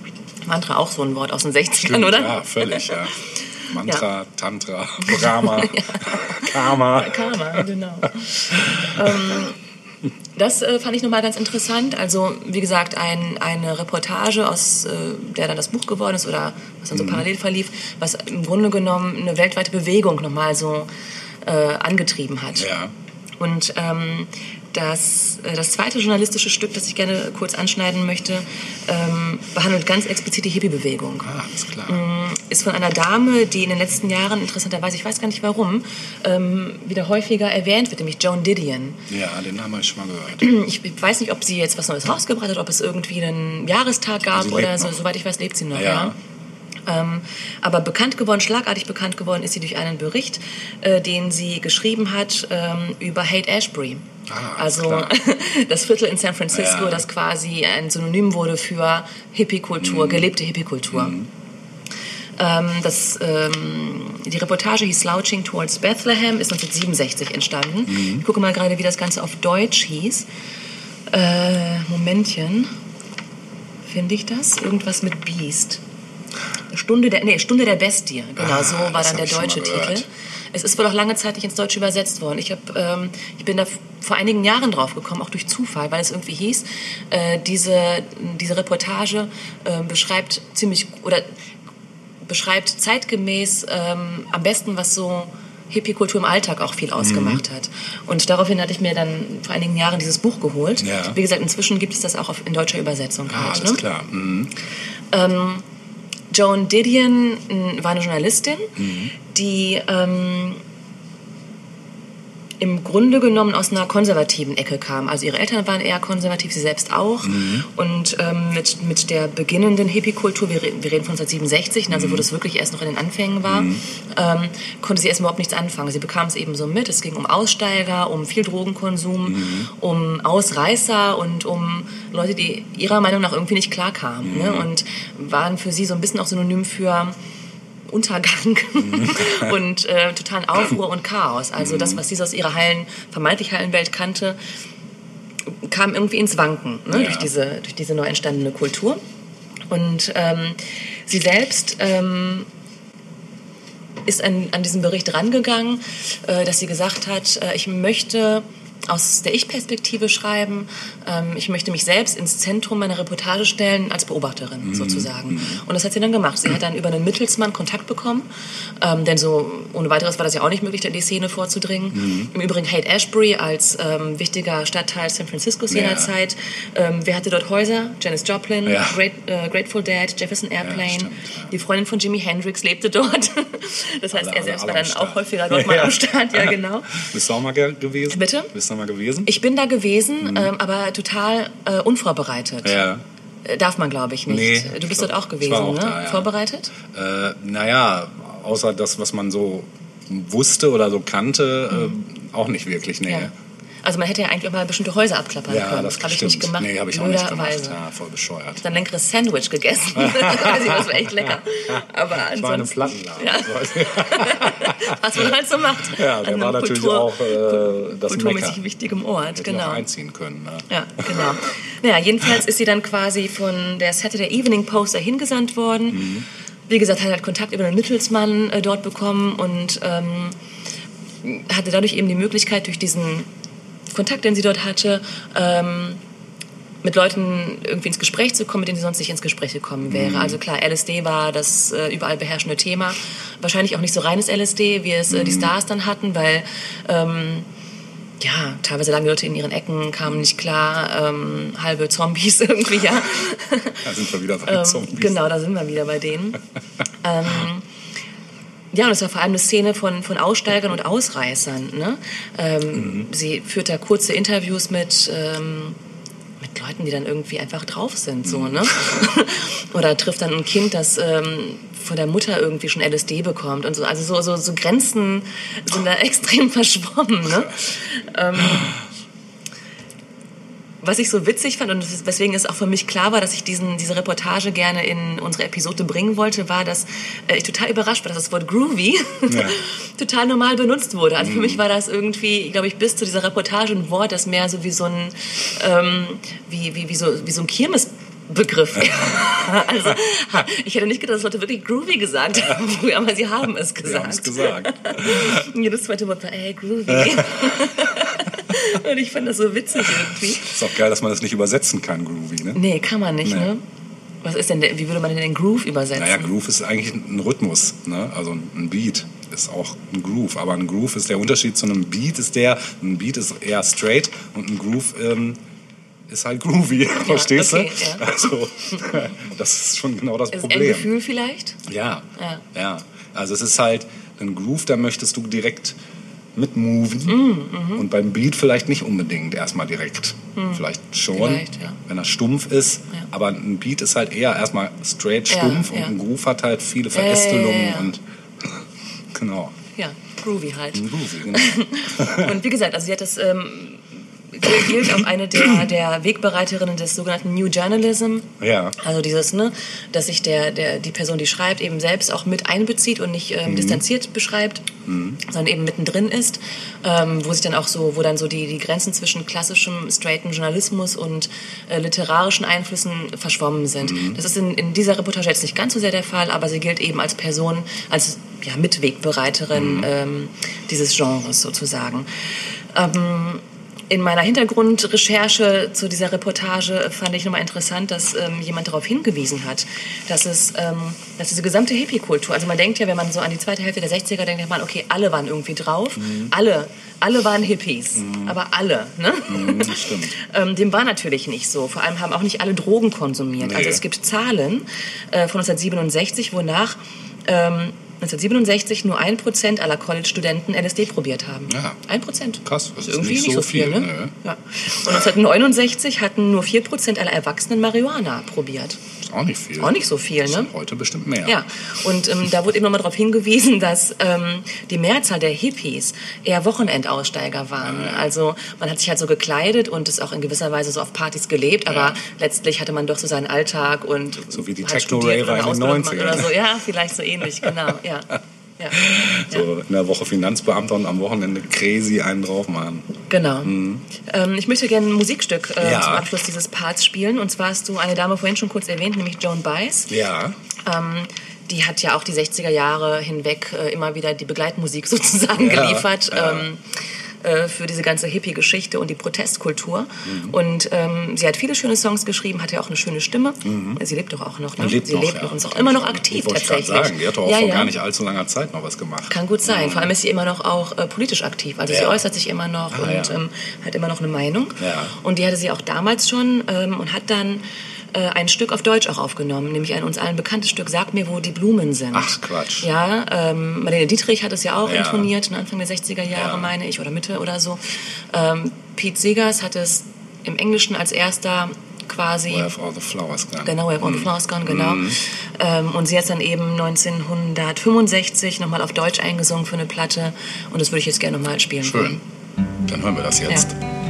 Mantra auch so ein Wort aus den 60ern, Stimmt, oder? Ja, völlig, ja. Mantra, Tantra, Brahma, Karma. Karma, genau. ähm, das äh, fand ich nochmal ganz interessant. Also, wie gesagt, ein, eine Reportage, aus äh, der dann das Buch geworden ist oder was dann so parallel verlief, was im Grunde genommen eine weltweite Bewegung nochmal so äh, angetrieben hat. Ja. Und ähm, das, äh, das zweite journalistische Stück, das ich gerne kurz anschneiden möchte, ähm, behandelt ganz explizit die Hippie-Bewegung. Ah, ist klar. Ist von einer Dame, die in den letzten Jahren, interessanterweise, ich weiß gar nicht warum, ähm, wieder häufiger erwähnt wird, nämlich Joan Didion. Ja, den Namen habe ich schon mal gehört. Ich weiß nicht, ob sie jetzt was Neues rausgebracht hat, ob es irgendwie einen Jahrestag gab lebt oder so. noch. Soweit ich weiß, lebt sie noch. Ja. Ja. Ähm, aber bekannt geworden, schlagartig bekannt geworden ist sie durch einen Bericht, äh, den sie geschrieben hat ähm, über Hate Ashbury. Ah, also klar. das Viertel in San Francisco, Ja. das quasi ein Synonym wurde für Hippie-Kultur, Mhm. gelebte Hippie-Kultur. Ähm, das, ähm, die Reportage hieß Slouching Towards Bethlehem, ist 1967 entstanden. Mhm. Ich gucke mal gerade, wie das Ganze auf Deutsch hieß. Äh, Momentchen. Finde ich das? Irgendwas mit Beast. Stunde der, nee, Stunde der Bestie. Genau, Ah, so war dann der deutsche. Titel. Es ist wohl auch lange Zeit nicht ins Deutsche übersetzt worden. Ich, hab, ähm, ich bin da vor einigen Jahren drauf gekommen, auch durch Zufall, weil es irgendwie hieß, äh, diese, diese Reportage äh, beschreibt ziemlich oder beschreibt zeitgemäß ähm, am besten, was so Hippie-Kultur im Alltag auch Mhm. viel ausgemacht hat. Und daraufhin hatte ich mir dann vor einigen Jahren dieses Buch geholt. Ja. Wie gesagt, inzwischen gibt es das auch in deutscher Übersetzung. Ah, halt, alles ne? klar. Mhm. Joan Didion war eine Journalistin, Mhm. die ähm, im Grunde genommen aus einer konservativen Ecke kam. Also ihre Eltern waren eher konservativ, sie selbst auch. Mhm. Und ähm, mit, mit der beginnenden Hippie-Kultur, wir, reden- wir reden von 1967, also wo Mhm. das wirklich erst noch in den Anfängen war, ähm, konnte sie erst überhaupt nichts anfangen. Sie bekam es eben so mit. Es ging um Aussteiger, um viel Drogenkonsum, Mhm. um Ausreißer und um Leute, die ihrer Meinung nach irgendwie nicht klarkamen. Ne? Mhm. Und waren für sie so ein bisschen auch synonym für Untergang und äh, totalen Aufruhr und Chaos. Also das, was sie aus ihrer heilen, vermeintlich heilen Welt kannte, kam irgendwie ins Wanken ne? Ja. durch, diese, durch diese neu entstandene Kultur. Und ähm, sie selbst ähm, ist an, an diesen Bericht rangegangen, äh, dass sie gesagt hat, äh, ich möchte aus der Ich-Perspektive schreiben. Ähm, ich möchte mich selbst ins Zentrum meiner Reportage stellen als Beobachterin sozusagen. Und das hat sie dann gemacht. Sie hat dann über einen Mittelsmann Kontakt bekommen, ähm, denn so ohne weiteres war das ja auch nicht möglich, in die Szene vorzudringen. Im Übrigen Haight Ashbury als ähm, wichtiger Stadtteil San Franciscos Ja. jener Zeit. Ähm, wer hatte dort Häuser? Janis Joplin, Ja. Great, äh, Grateful Dead, Jefferson Airplane. stimmt, ja. Die Freundin von Jimi Hendrix lebte dort. Das heißt, Alle- er selbst war dann auch häufiger dort mal am Start. Ja, genau. Bist du auch mal ge gewesen? Bitte? Bist du mal gewesen? Ich bin da gewesen, ähm, aber total äh, unvorbereitet. Mhm. ja. Äh, Darf man, glaube ich, nicht. Nee, du bist dort auch gewesen, auch ne? da, ja. Vorbereitet? Äh, naja, außer das, was man so wusste oder so kannte, äh, auch nicht wirklich, nee. Mhm. Ja. Also man hätte ja eigentlich auch mal bestimmte Häuser abklappern Ja, können. das habe ich nicht gemacht. Nee, habe ich auch nicht gemacht. Ja, voll bescheuert. Dann ein leckeres Sandwich gegessen. das war echt lecker. Aber Ich war in einem Plattenladen. Ja. was man halt so macht. Ja, der war natürlich Kultur- auch äh, das kulturmäßig Mecker. wichtigem Ort. Hätte genau. einziehen können. Ne? Ja, genau. Naja, jedenfalls ist sie dann quasi von der Saturday Evening Post dahin gesandt worden. Mhm. Wie gesagt, hat halt Kontakt über einen Mittelsmann äh, dort bekommen und ähm, hatte dadurch eben die Möglichkeit, durch diesen Kontakt, den sie dort hatte, ähm, mit Leuten irgendwie ins Gespräch zu kommen, mit denen sie sonst nicht ins Gespräch gekommen wäre. Mhm. Also klar, LSD war das äh, überall beherrschende Thema. Wahrscheinlich auch nicht so reines LSD, wie es äh, Mhm. die Stars dann hatten, weil ähm, ja, teilweise lagen die Leute in ihren Ecken, kamen nicht klar, ähm, halbe Zombies irgendwie, ja. Da sind wir wieder bei Ähm, Zombies. genau, da sind wir wieder bei denen. ähm, ja, und es war vor allem eine Szene von, von Aussteigern und Ausreißern. Ne? Ähm, Sie führt da kurze Interviews mit, ähm, mit Leuten, die dann irgendwie einfach drauf sind. So, ne? Oder trifft dann ein Kind, das ähm, von der Mutter irgendwie schon LSD bekommt und so. Also so, so, so Grenzen sind da extrem verschwommen. Ne? Was ich so witzig fand und weswegen es auch für mich klar war, dass ich diesen, diese Reportage gerne in unsere Episode bringen wollte, war, dass äh, ich total überrascht war, dass das Wort groovy total normal benutzt wurde. Also für mich war das irgendwie, glaube ich, bis zu dieser Reportage ein Wort, das mehr so wie so ein, ähm, wie, wie, wie, so, wie so ein Kirmes Begriff. also ich hätte nicht gedacht, dass Leute wirklich groovy gesagt haben früher, aber sie haben es Wir haben es gesagt. gesagt. Jedes zweite Wort war, ey, groovy. Und ich fand das so witzig irgendwie. Ist auch geil, dass man das nicht übersetzen kann, Groovy. Ne? Nee, kann man nicht, Nee. ne? Was ist denn, wie würde man denn den Groove übersetzen? Naja, Groove ist eigentlich ein Rhythmus, ne? also ein Beat. ist auch ein Groove. Aber ein Groove ist der Unterschied zu einem Beat, ist der, ein Beat ist eher straight und ein Groove ähm, ist halt groovy, verstehst okay, du? ja. Also, das ist schon genau das Ist ein Problem. Gefühl vielleicht? Ja, Ja. ja. Also es ist halt ein Groove, da möchtest du direkt mitmoven Mhm, und beim Beat vielleicht nicht unbedingt erstmal direkt. Vielleicht schon. Vielleicht, ja. wenn er stumpf ist. Ja. Aber ein Beat ist halt eher erstmal straight stumpf ja. und ein Groove hat halt viele Verästelungen und genau. Ja, groovy halt. Groovy, genau. Und wie gesagt, also sie hat das ähm, gilt auch eine der, der Wegbereiterinnen des sogenannten New Journalism. ja. Also dieses, ne, dass sich der, der, die Person, die schreibt, eben selbst auch mit einbezieht und nicht ähm, distanziert beschreibt, sondern eben mittendrin ist, ähm, wo sich dann auch so, wo dann so die, die Grenzen zwischen klassischem, straighten Journalismus und äh, literarischen Einflüssen verschwommen sind. Das ist in, in dieser Reportage jetzt nicht ganz so sehr der Fall, aber sie gilt eben als Person, als ja, Mitwegbereiterin ähm, dieses Genres sozusagen. Ähm, in meiner Hintergrundrecherche zu dieser Reportage fand ich nochmal interessant, dass ähm, jemand darauf hingewiesen hat, dass es, ähm, dass diese gesamte Hippie-Kultur, also man denkt ja, wenn man so an die zweite Hälfte der 60er denkt, man, okay, alle waren irgendwie drauf, alle, alle waren Hippies, aber alle, ne? Mhm, stimmt. Ähm, dem war natürlich nicht so. Vor allem haben auch nicht alle Drogen konsumiert. Nee. Also es gibt Zahlen äh, von 1967, wonach ähm, 1967 nur ein Prozent aller College-Studenten LSD probiert haben. Ja. Ein Prozent. Krass, das ist irgendwie nicht nicht so so viel, viel, ne? nö. Ja. Und 1969 hatten nur 4 Prozent aller Erwachsenen Marihuana probiert. Ist auch nicht viel. Auch nicht so viel, ne? sind Heute bestimmt mehr. Ja, und ähm, da wurde eben nochmal darauf hingewiesen, dass ähm, die Mehrzahl der Hippies eher Wochenendaussteiger waren. Also man hat sich halt so gekleidet und es auch in gewisser Weise so auf Partys gelebt, aber Ja. letztlich hatte man doch so seinen Alltag und So wie die studiert Techno-Raver in den eine Ausbildung 90ern. Oder so. Ja, vielleicht so ähnlich, genau. Ja. Ja. So in der Woche Finanzbeamter und am Wochenende crazy einen drauf machen. Genau. Ähm, ich möchte gerne ein Musikstück äh, Mhm. Ja. zum Abschluss dieses Parts spielen. Und zwar hast du eine Dame vorhin schon kurz erwähnt, nämlich Joan Baez. Ja. Ähm, die hat ja auch die 60er Jahre hinweg äh, immer wieder die Begleitmusik sozusagen Ja, geliefert. ja. Ähm, äh, für diese ganze Hippie-Geschichte und die Protestkultur. Mhm. Und ähm, sie hat viele schöne Songs geschrieben, hat ja auch eine schöne Stimme. Sie lebt doch auch noch, ne? Mhm. lebt sie noch, lebt ja. noch und ist auch immer noch aktiv Ich tatsächlich. sagen, die hat doch auch ja, vor ja. gar nicht allzu langer Zeit noch was gemacht. Kann gut sein. Vor allem ist sie immer noch auch äh, politisch aktiv. Also sie äußert sich immer noch Ah, und ähm, hat immer noch eine Meinung. Und die hatte sie auch damals schon ähm, und hat dann äh, ein Stück auf Deutsch auch aufgenommen, nämlich ein uns allen bekanntes Stück Sag mir, wo die Blumen sind. Ach, Quatsch. Ja, ähm, Marlene Dietrich hat es ja auch Ja. intoniert, ne, Anfang der 60er Jahre, Ja. meine ich, oder Mitte oder so. Ähm, Pete Seegers hat es im Englischen als erster quasi... Where have all the flowers gone? Genau, Where Have All the Flowers Gone, genau. Ähm, und sie hat es dann eben 1965 nochmal auf Deutsch eingesungen für eine Platte. Und das würde ich jetzt gerne nochmal spielen Schön. Dann hören wir das jetzt. sagt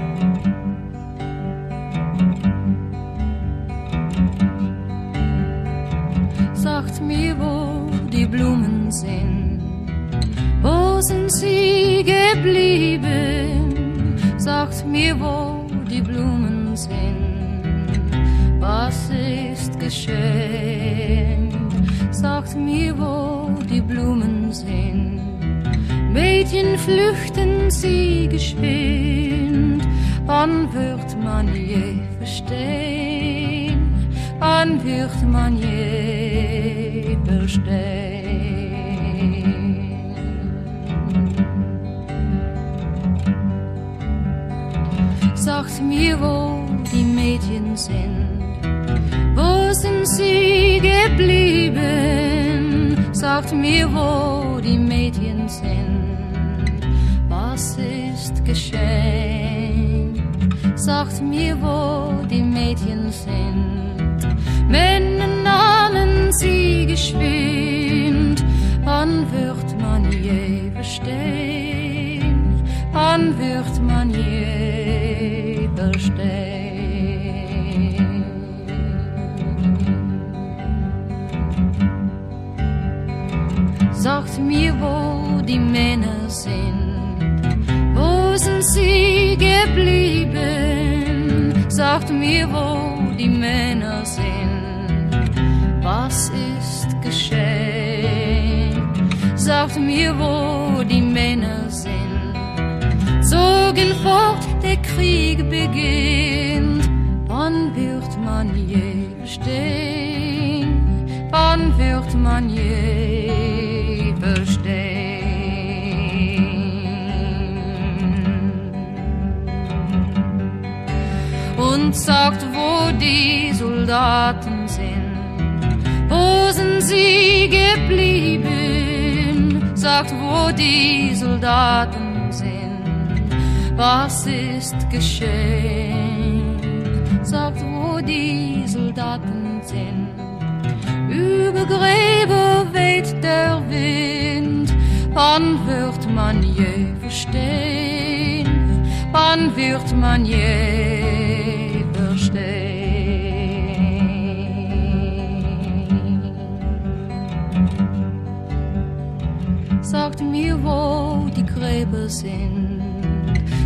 mir, wo die Blumen sind. Wo sind sie geblieben? Sagt mir, wo die Blumen sind. Was ist geschehen? Sagt mir, wo die Blumen sind. Mädchen flüchten sie geschwind. Wann wird man je verstehen? Wann wird man je verstehen? Sagt mir, wo die Mädchen sind. Wo sind sie geblieben? Sagt mir, wo die Mädchen sind. Was ist geschehen? Sagt mir, wo die Mädchen sind. Männer nahmen sie geschwind. Wann wird man je verstehen? Wann wird man je verstehen? Sagt mir, wo die Männer sind. Wo sind sie geblieben? Sagt mir, wo die Männer sind. sagt mir, wo die Männer sind. Zogen fort, der Krieg beginnt. Wann wird man je verstehen? Wann wird man je verstehen? und sagt, wo die Soldaten sind. Wo sind sie geblieben? Sagt, wo die Soldaten sind. Was ist geschehen? Sagt, wo die Soldaten sind. Über Gräber weht der Wind. Wann wird man je verstehen? Wann wird man je Sagt mir, wo die Gräber sind.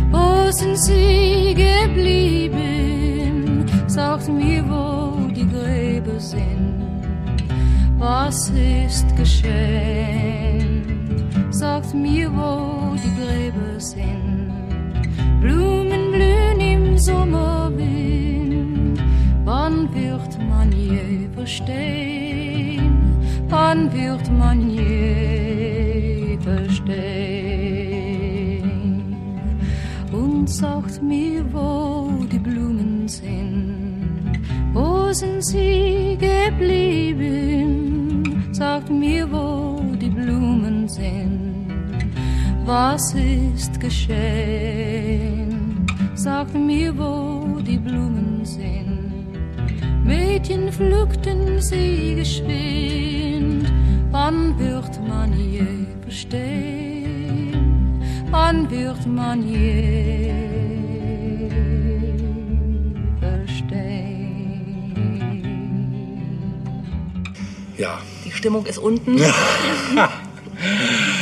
Wo sind sie geblieben? Sagt mir, wo die Gräber sind. Was ist geschehen? Sagt mir, wo die Gräber sind. Blumen blühen im Sommerwind. Wann wird man je verstehen? Wann wird man je sagt mir, wo die Blumen sind. Wo sind sie geblieben? Sagt mir, wo die Blumen sind. Was ist geschehen? Sagt mir, wo die Blumen sind. Mädchen pflückten sie geschwind. Wann wird man je verstehen? Wann wird man je verstehen? Ja, Die Stimmung ist unten.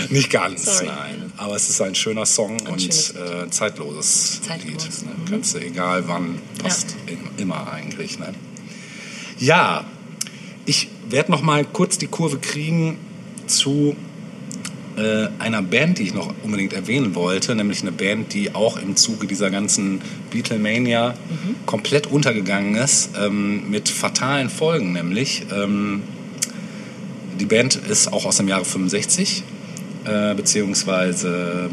nicht ganz, Sorry. nein. Aber es ist ein schöner Song und schönes äh, zeitloses, Zeitlos, Lied. Ne? mhm. Kannst du egal wann, passt im- immer eigentlich. Ne? Ja, ich werde noch mal kurz die Kurve kriegen zu äh, einer Band, die ich noch unbedingt erwähnen wollte, nämlich eine Band, die auch im Zuge dieser ganzen Beatlemania komplett untergegangen ist, ähm, mit fatalen Folgen, nämlich ähm, die Band ist auch aus dem Jahre 65, äh, beziehungsweise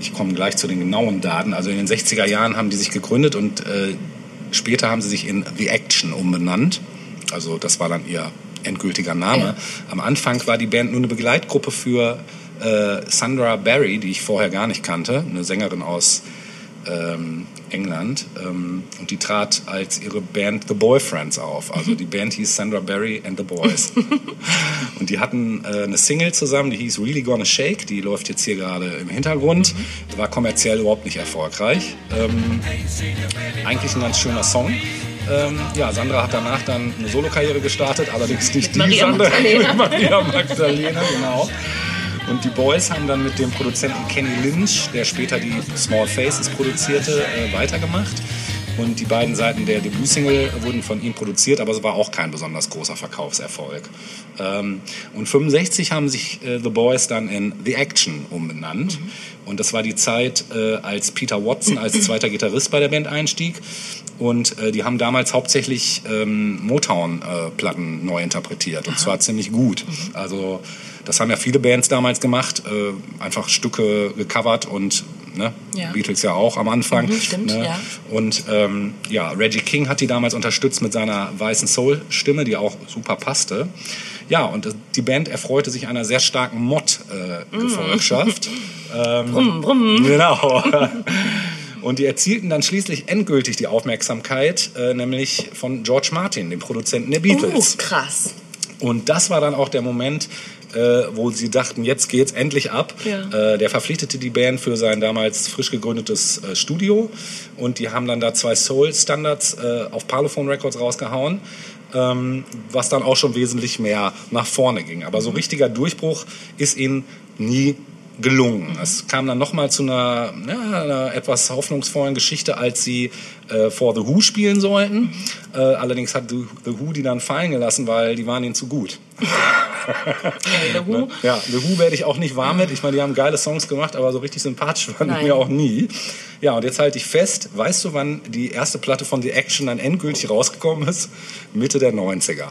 ich komme gleich zu den genauen Daten. Also in den 60er Jahren haben die sich gegründet und äh, später haben sie sich in The Action umbenannt. Also das war dann ihr endgültiger Name. Ja. Am Anfang war die Band nur eine Begleitgruppe für äh, Sandra Barry, die ich vorher gar nicht kannte, eine Sängerin aus ähm, England. Ähm, und die trat als ihre Band The Boyfriends auf. Also die Band hieß Sandra Barry and the Boys. und die hatten äh, eine Single zusammen, die hieß Really Gonna Shake. Die läuft jetzt hier gerade im Hintergrund. War kommerziell überhaupt nicht erfolgreich. Ähm, eigentlich ein ganz schöner Song. Ähm, ja, Sandra hat danach dann eine Solokarriere gestartet, allerdings nicht die Maria Sandra, Magdalena. Maria Magdalena, genau. Und die Boys haben dann mit dem Produzenten Kenny Lynch, der später die Small Faces produzierte, äh, weitergemacht. Und die beiden Seiten der Debütsingle wurden von ihm produziert, aber es war auch kein besonders großer Verkaufserfolg. Ähm, und 65 haben sich äh, The Boys dann in The Action umbenannt. Und das war die Zeit, äh, als Peter Watson als zweiter Gitarrist bei der Band einstieg. Und äh, die haben damals hauptsächlich ähm, Motown-Platten neu interpretiert. Und zwar ziemlich gut. Also das haben ja viele Bands damals gemacht. Äh, einfach Stücke gecovert und ne, Ja. Beatles ja auch am Anfang. Mhm, stimmt, ne? ja. Und ähm, ja, Reggie King hat die damals unterstützt mit seiner weißen Soul-Stimme, die auch super passte. Ja, und äh, die Band erfreute sich einer sehr starken Mod-Gefolgschaft. ähm, Brumm, brumm. Genau. Und die erzielten dann schließlich endgültig die Aufmerksamkeit, äh, nämlich von George Martin, dem Produzenten der Oh, Beatles. krass. Und das war dann auch der Moment, äh, wo sie dachten, jetzt geht's endlich ab. Ja. Äh, der verpflichtete die Band für sein damals frisch gegründetes äh, Studio und die haben dann da zwei Soul-Standards äh, auf Parlophone Records rausgehauen. Ähm, was dann auch schon wesentlich mehr nach vorne ging. Aber so richtiger Durchbruch ist ihnen nie gelungen. Es kam dann nochmal zu einer, ja, einer etwas hoffnungsvollen Geschichte, als sie äh, vor The Who spielen sollten. Äh, allerdings hat The, The Who die dann fallen gelassen, weil die waren ihnen zu gut. The Who. Ja, The Who werde ich auch nicht warm mit. Ich meine, die haben geile Songs gemacht, aber so richtig sympathisch waren die mir auch nie. Ja, und jetzt halte ich fest, weißt du, wann die erste Platte von The Action dann endgültig rausgekommen ist? Mitte der 90er.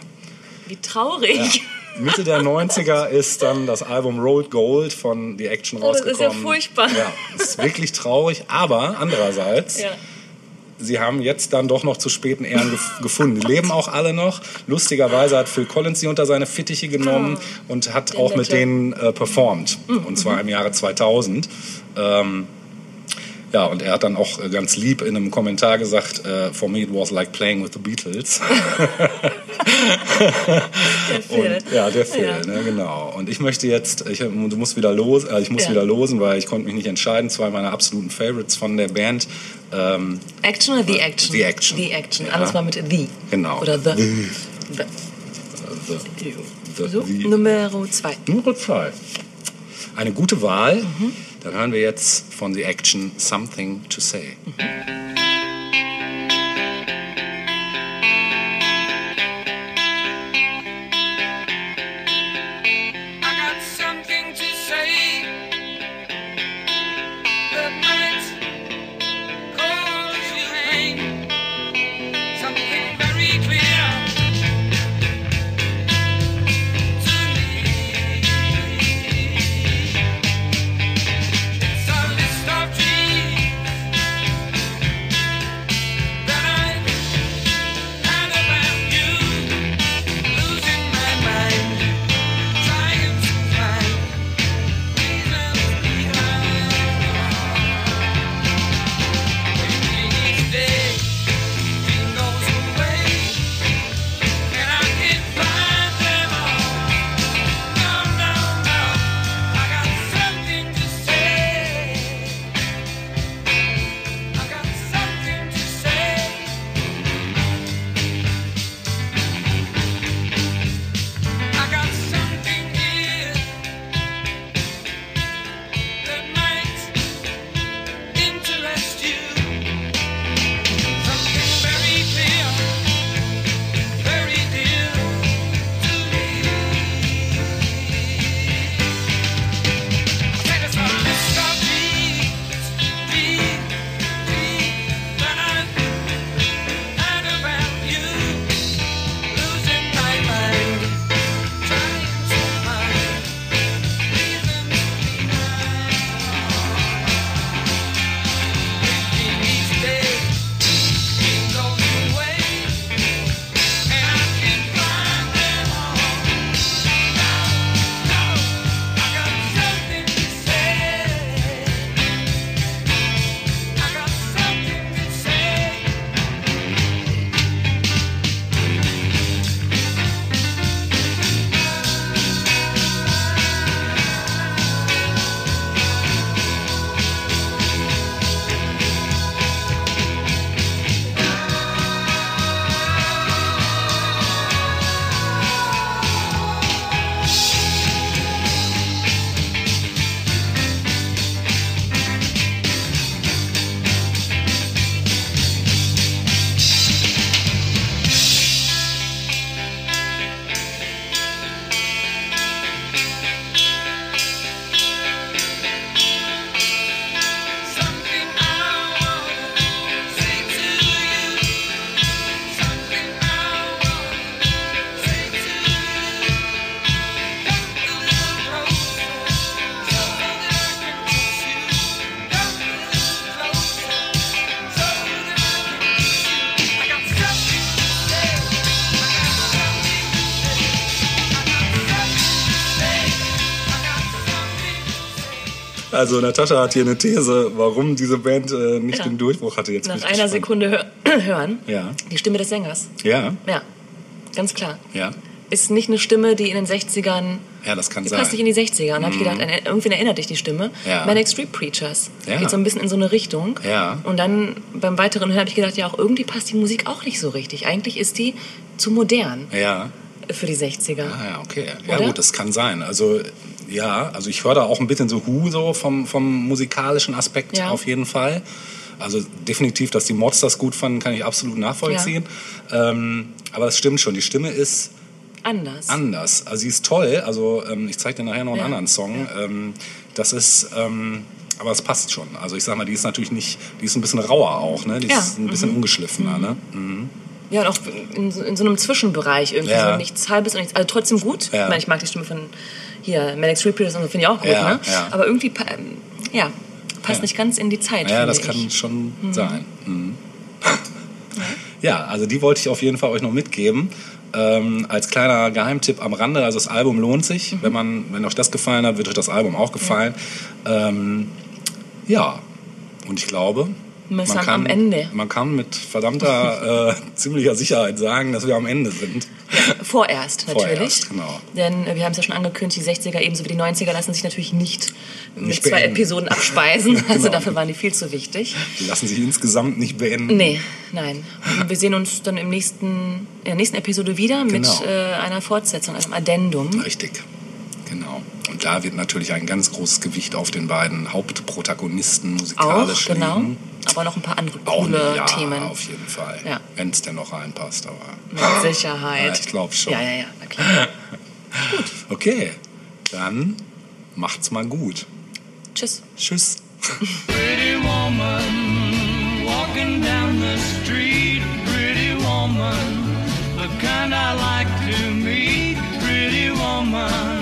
Wie traurig. Mitte der 90er ist dann das Album Rolled Gold von The Action Oh, das rausgekommen. ist ja furchtbar. Ja, ist wirklich traurig, aber andererseits, Ja. sie haben jetzt dann doch noch zu späten Ehren gef gefunden. Die leben auch alle noch. Lustigerweise hat Phil Collins sie unter seine Fittiche genommen und hat auch mit denen äh, performt. Und zwar im Jahre 2000. Ähm, ja, und er hat dann auch äh, ganz lieb in einem Kommentar gesagt, äh, for me it was like playing with the Beatles. Der Phil. Und, ja, der Phil, Ja. Ne, genau. Und ich möchte jetzt, ich, du musst wieder los, äh, ich muss Ja. wieder losen, weil ich konnte mich nicht entscheiden. Zwei meiner absoluten Favorites von der Band. Ähm, Action oder The Action? The Action. The Action. Ja. Alles mal mit The. Genau. Oder The. The. The. the, the, So, Nummer zwei. Nummer zwei. Eine gute Wahl. Mhm. Dann hören wir jetzt von The Action Something to Say. I Also Natascha hat hier eine These, warum diese Band äh, nicht Ja. den Durchbruch hatte. Jetzt Nach einer gespannt. Sekunde hör hören. Ja. Die Stimme des Sängers. Ja, Ja, ganz klar. ja. Ist nicht eine Stimme, die in den 60ern. Ja, das kann Die sein. passt nicht in die 60er. Und habe ich gedacht, irgendwie erinnert dich die Stimme. Ja. Manic Street Preachers. Ja. Geht so ein bisschen in so eine Richtung. Ja. Und dann beim weiteren Hören habe ich gedacht, ja, auch irgendwie passt die Musik auch nicht so richtig. Eigentlich ist die zu modern Ja. Für die 60er. Ah, ja, okay. Ja Oder? gut, das kann sein. Also ja, also ich höre da auch ein bisschen so Hu so vom, vom musikalischen Aspekt Ja. auf jeden Fall. Also definitiv, dass die Mods das gut fanden, kann ich absolut nachvollziehen. Ähm, aber das stimmt schon. Die Stimme ist Anders. anders. Also sie ist toll. Also ähm, ich zeige dir nachher noch einen Ja. anderen Song. Ähm, das ist, ähm, aber es passt schon. Also ich sag mal, die ist natürlich nicht, die ist ein bisschen rauer auch, ne? Die Ja. ist ein bisschen ungeschliffener, ne? Mhm. Ja, und auch in, so- in so einem Zwischenbereich irgendwie. Ja. So nichts halbes und nichts. Also trotzdem gut. Ja. Ich meine, ich mag die Stimme von hier, Manic Street Preachers und so finde ich auch gut, Ja, ne? Aber irgendwie, ähm, ja, passt nicht ganz in die Zeit. Ja, das ich. kann schon sein. Mhm. Ja, also die wollte ich auf jeden Fall euch noch mitgeben. Ähm, als kleiner Geheimtipp am Rande, also das Album lohnt sich. Mhm. Wenn, man, wenn euch das gefallen hat, wird euch das Album auch gefallen. Ja, ähm, ja. und ich glaube, Wir sind am Ende. man kann mit verdammter äh, ziemlicher Sicherheit sagen, dass wir am Ende sind. Vorerst natürlich. Vorerst, genau. Denn wir haben es ja schon angekündigt, die 60er ebenso wie die 90er lassen sich natürlich nicht, mit Nicht zwei beenden. Episoden abspeisen. Also Genau. dafür waren die viel zu wichtig. Die lassen sich insgesamt nicht beenden. Nee, nein. Und wir sehen uns dann im nächsten, in der nächsten Episode wieder mit Genau. äh, einer Fortsetzung, einem Addendum. Richtig, genau. Und da wird natürlich ein ganz großes Gewicht auf den beiden Hauptprotagonisten Auch, musikalisch genau. liegen aber noch ein paar andere coole ja, Themen. auf jeden Fall. Ja. Wenn es denn noch reinpasst, aber. Mit Sicherheit. Ja, ich glaube schon. Ja, ja, ja, na klar. gut. Okay, dann macht's mal gut. Tschüss. Tschüss. Pretty woman walking down the street, pretty woman, the kind I like to meet, pretty woman.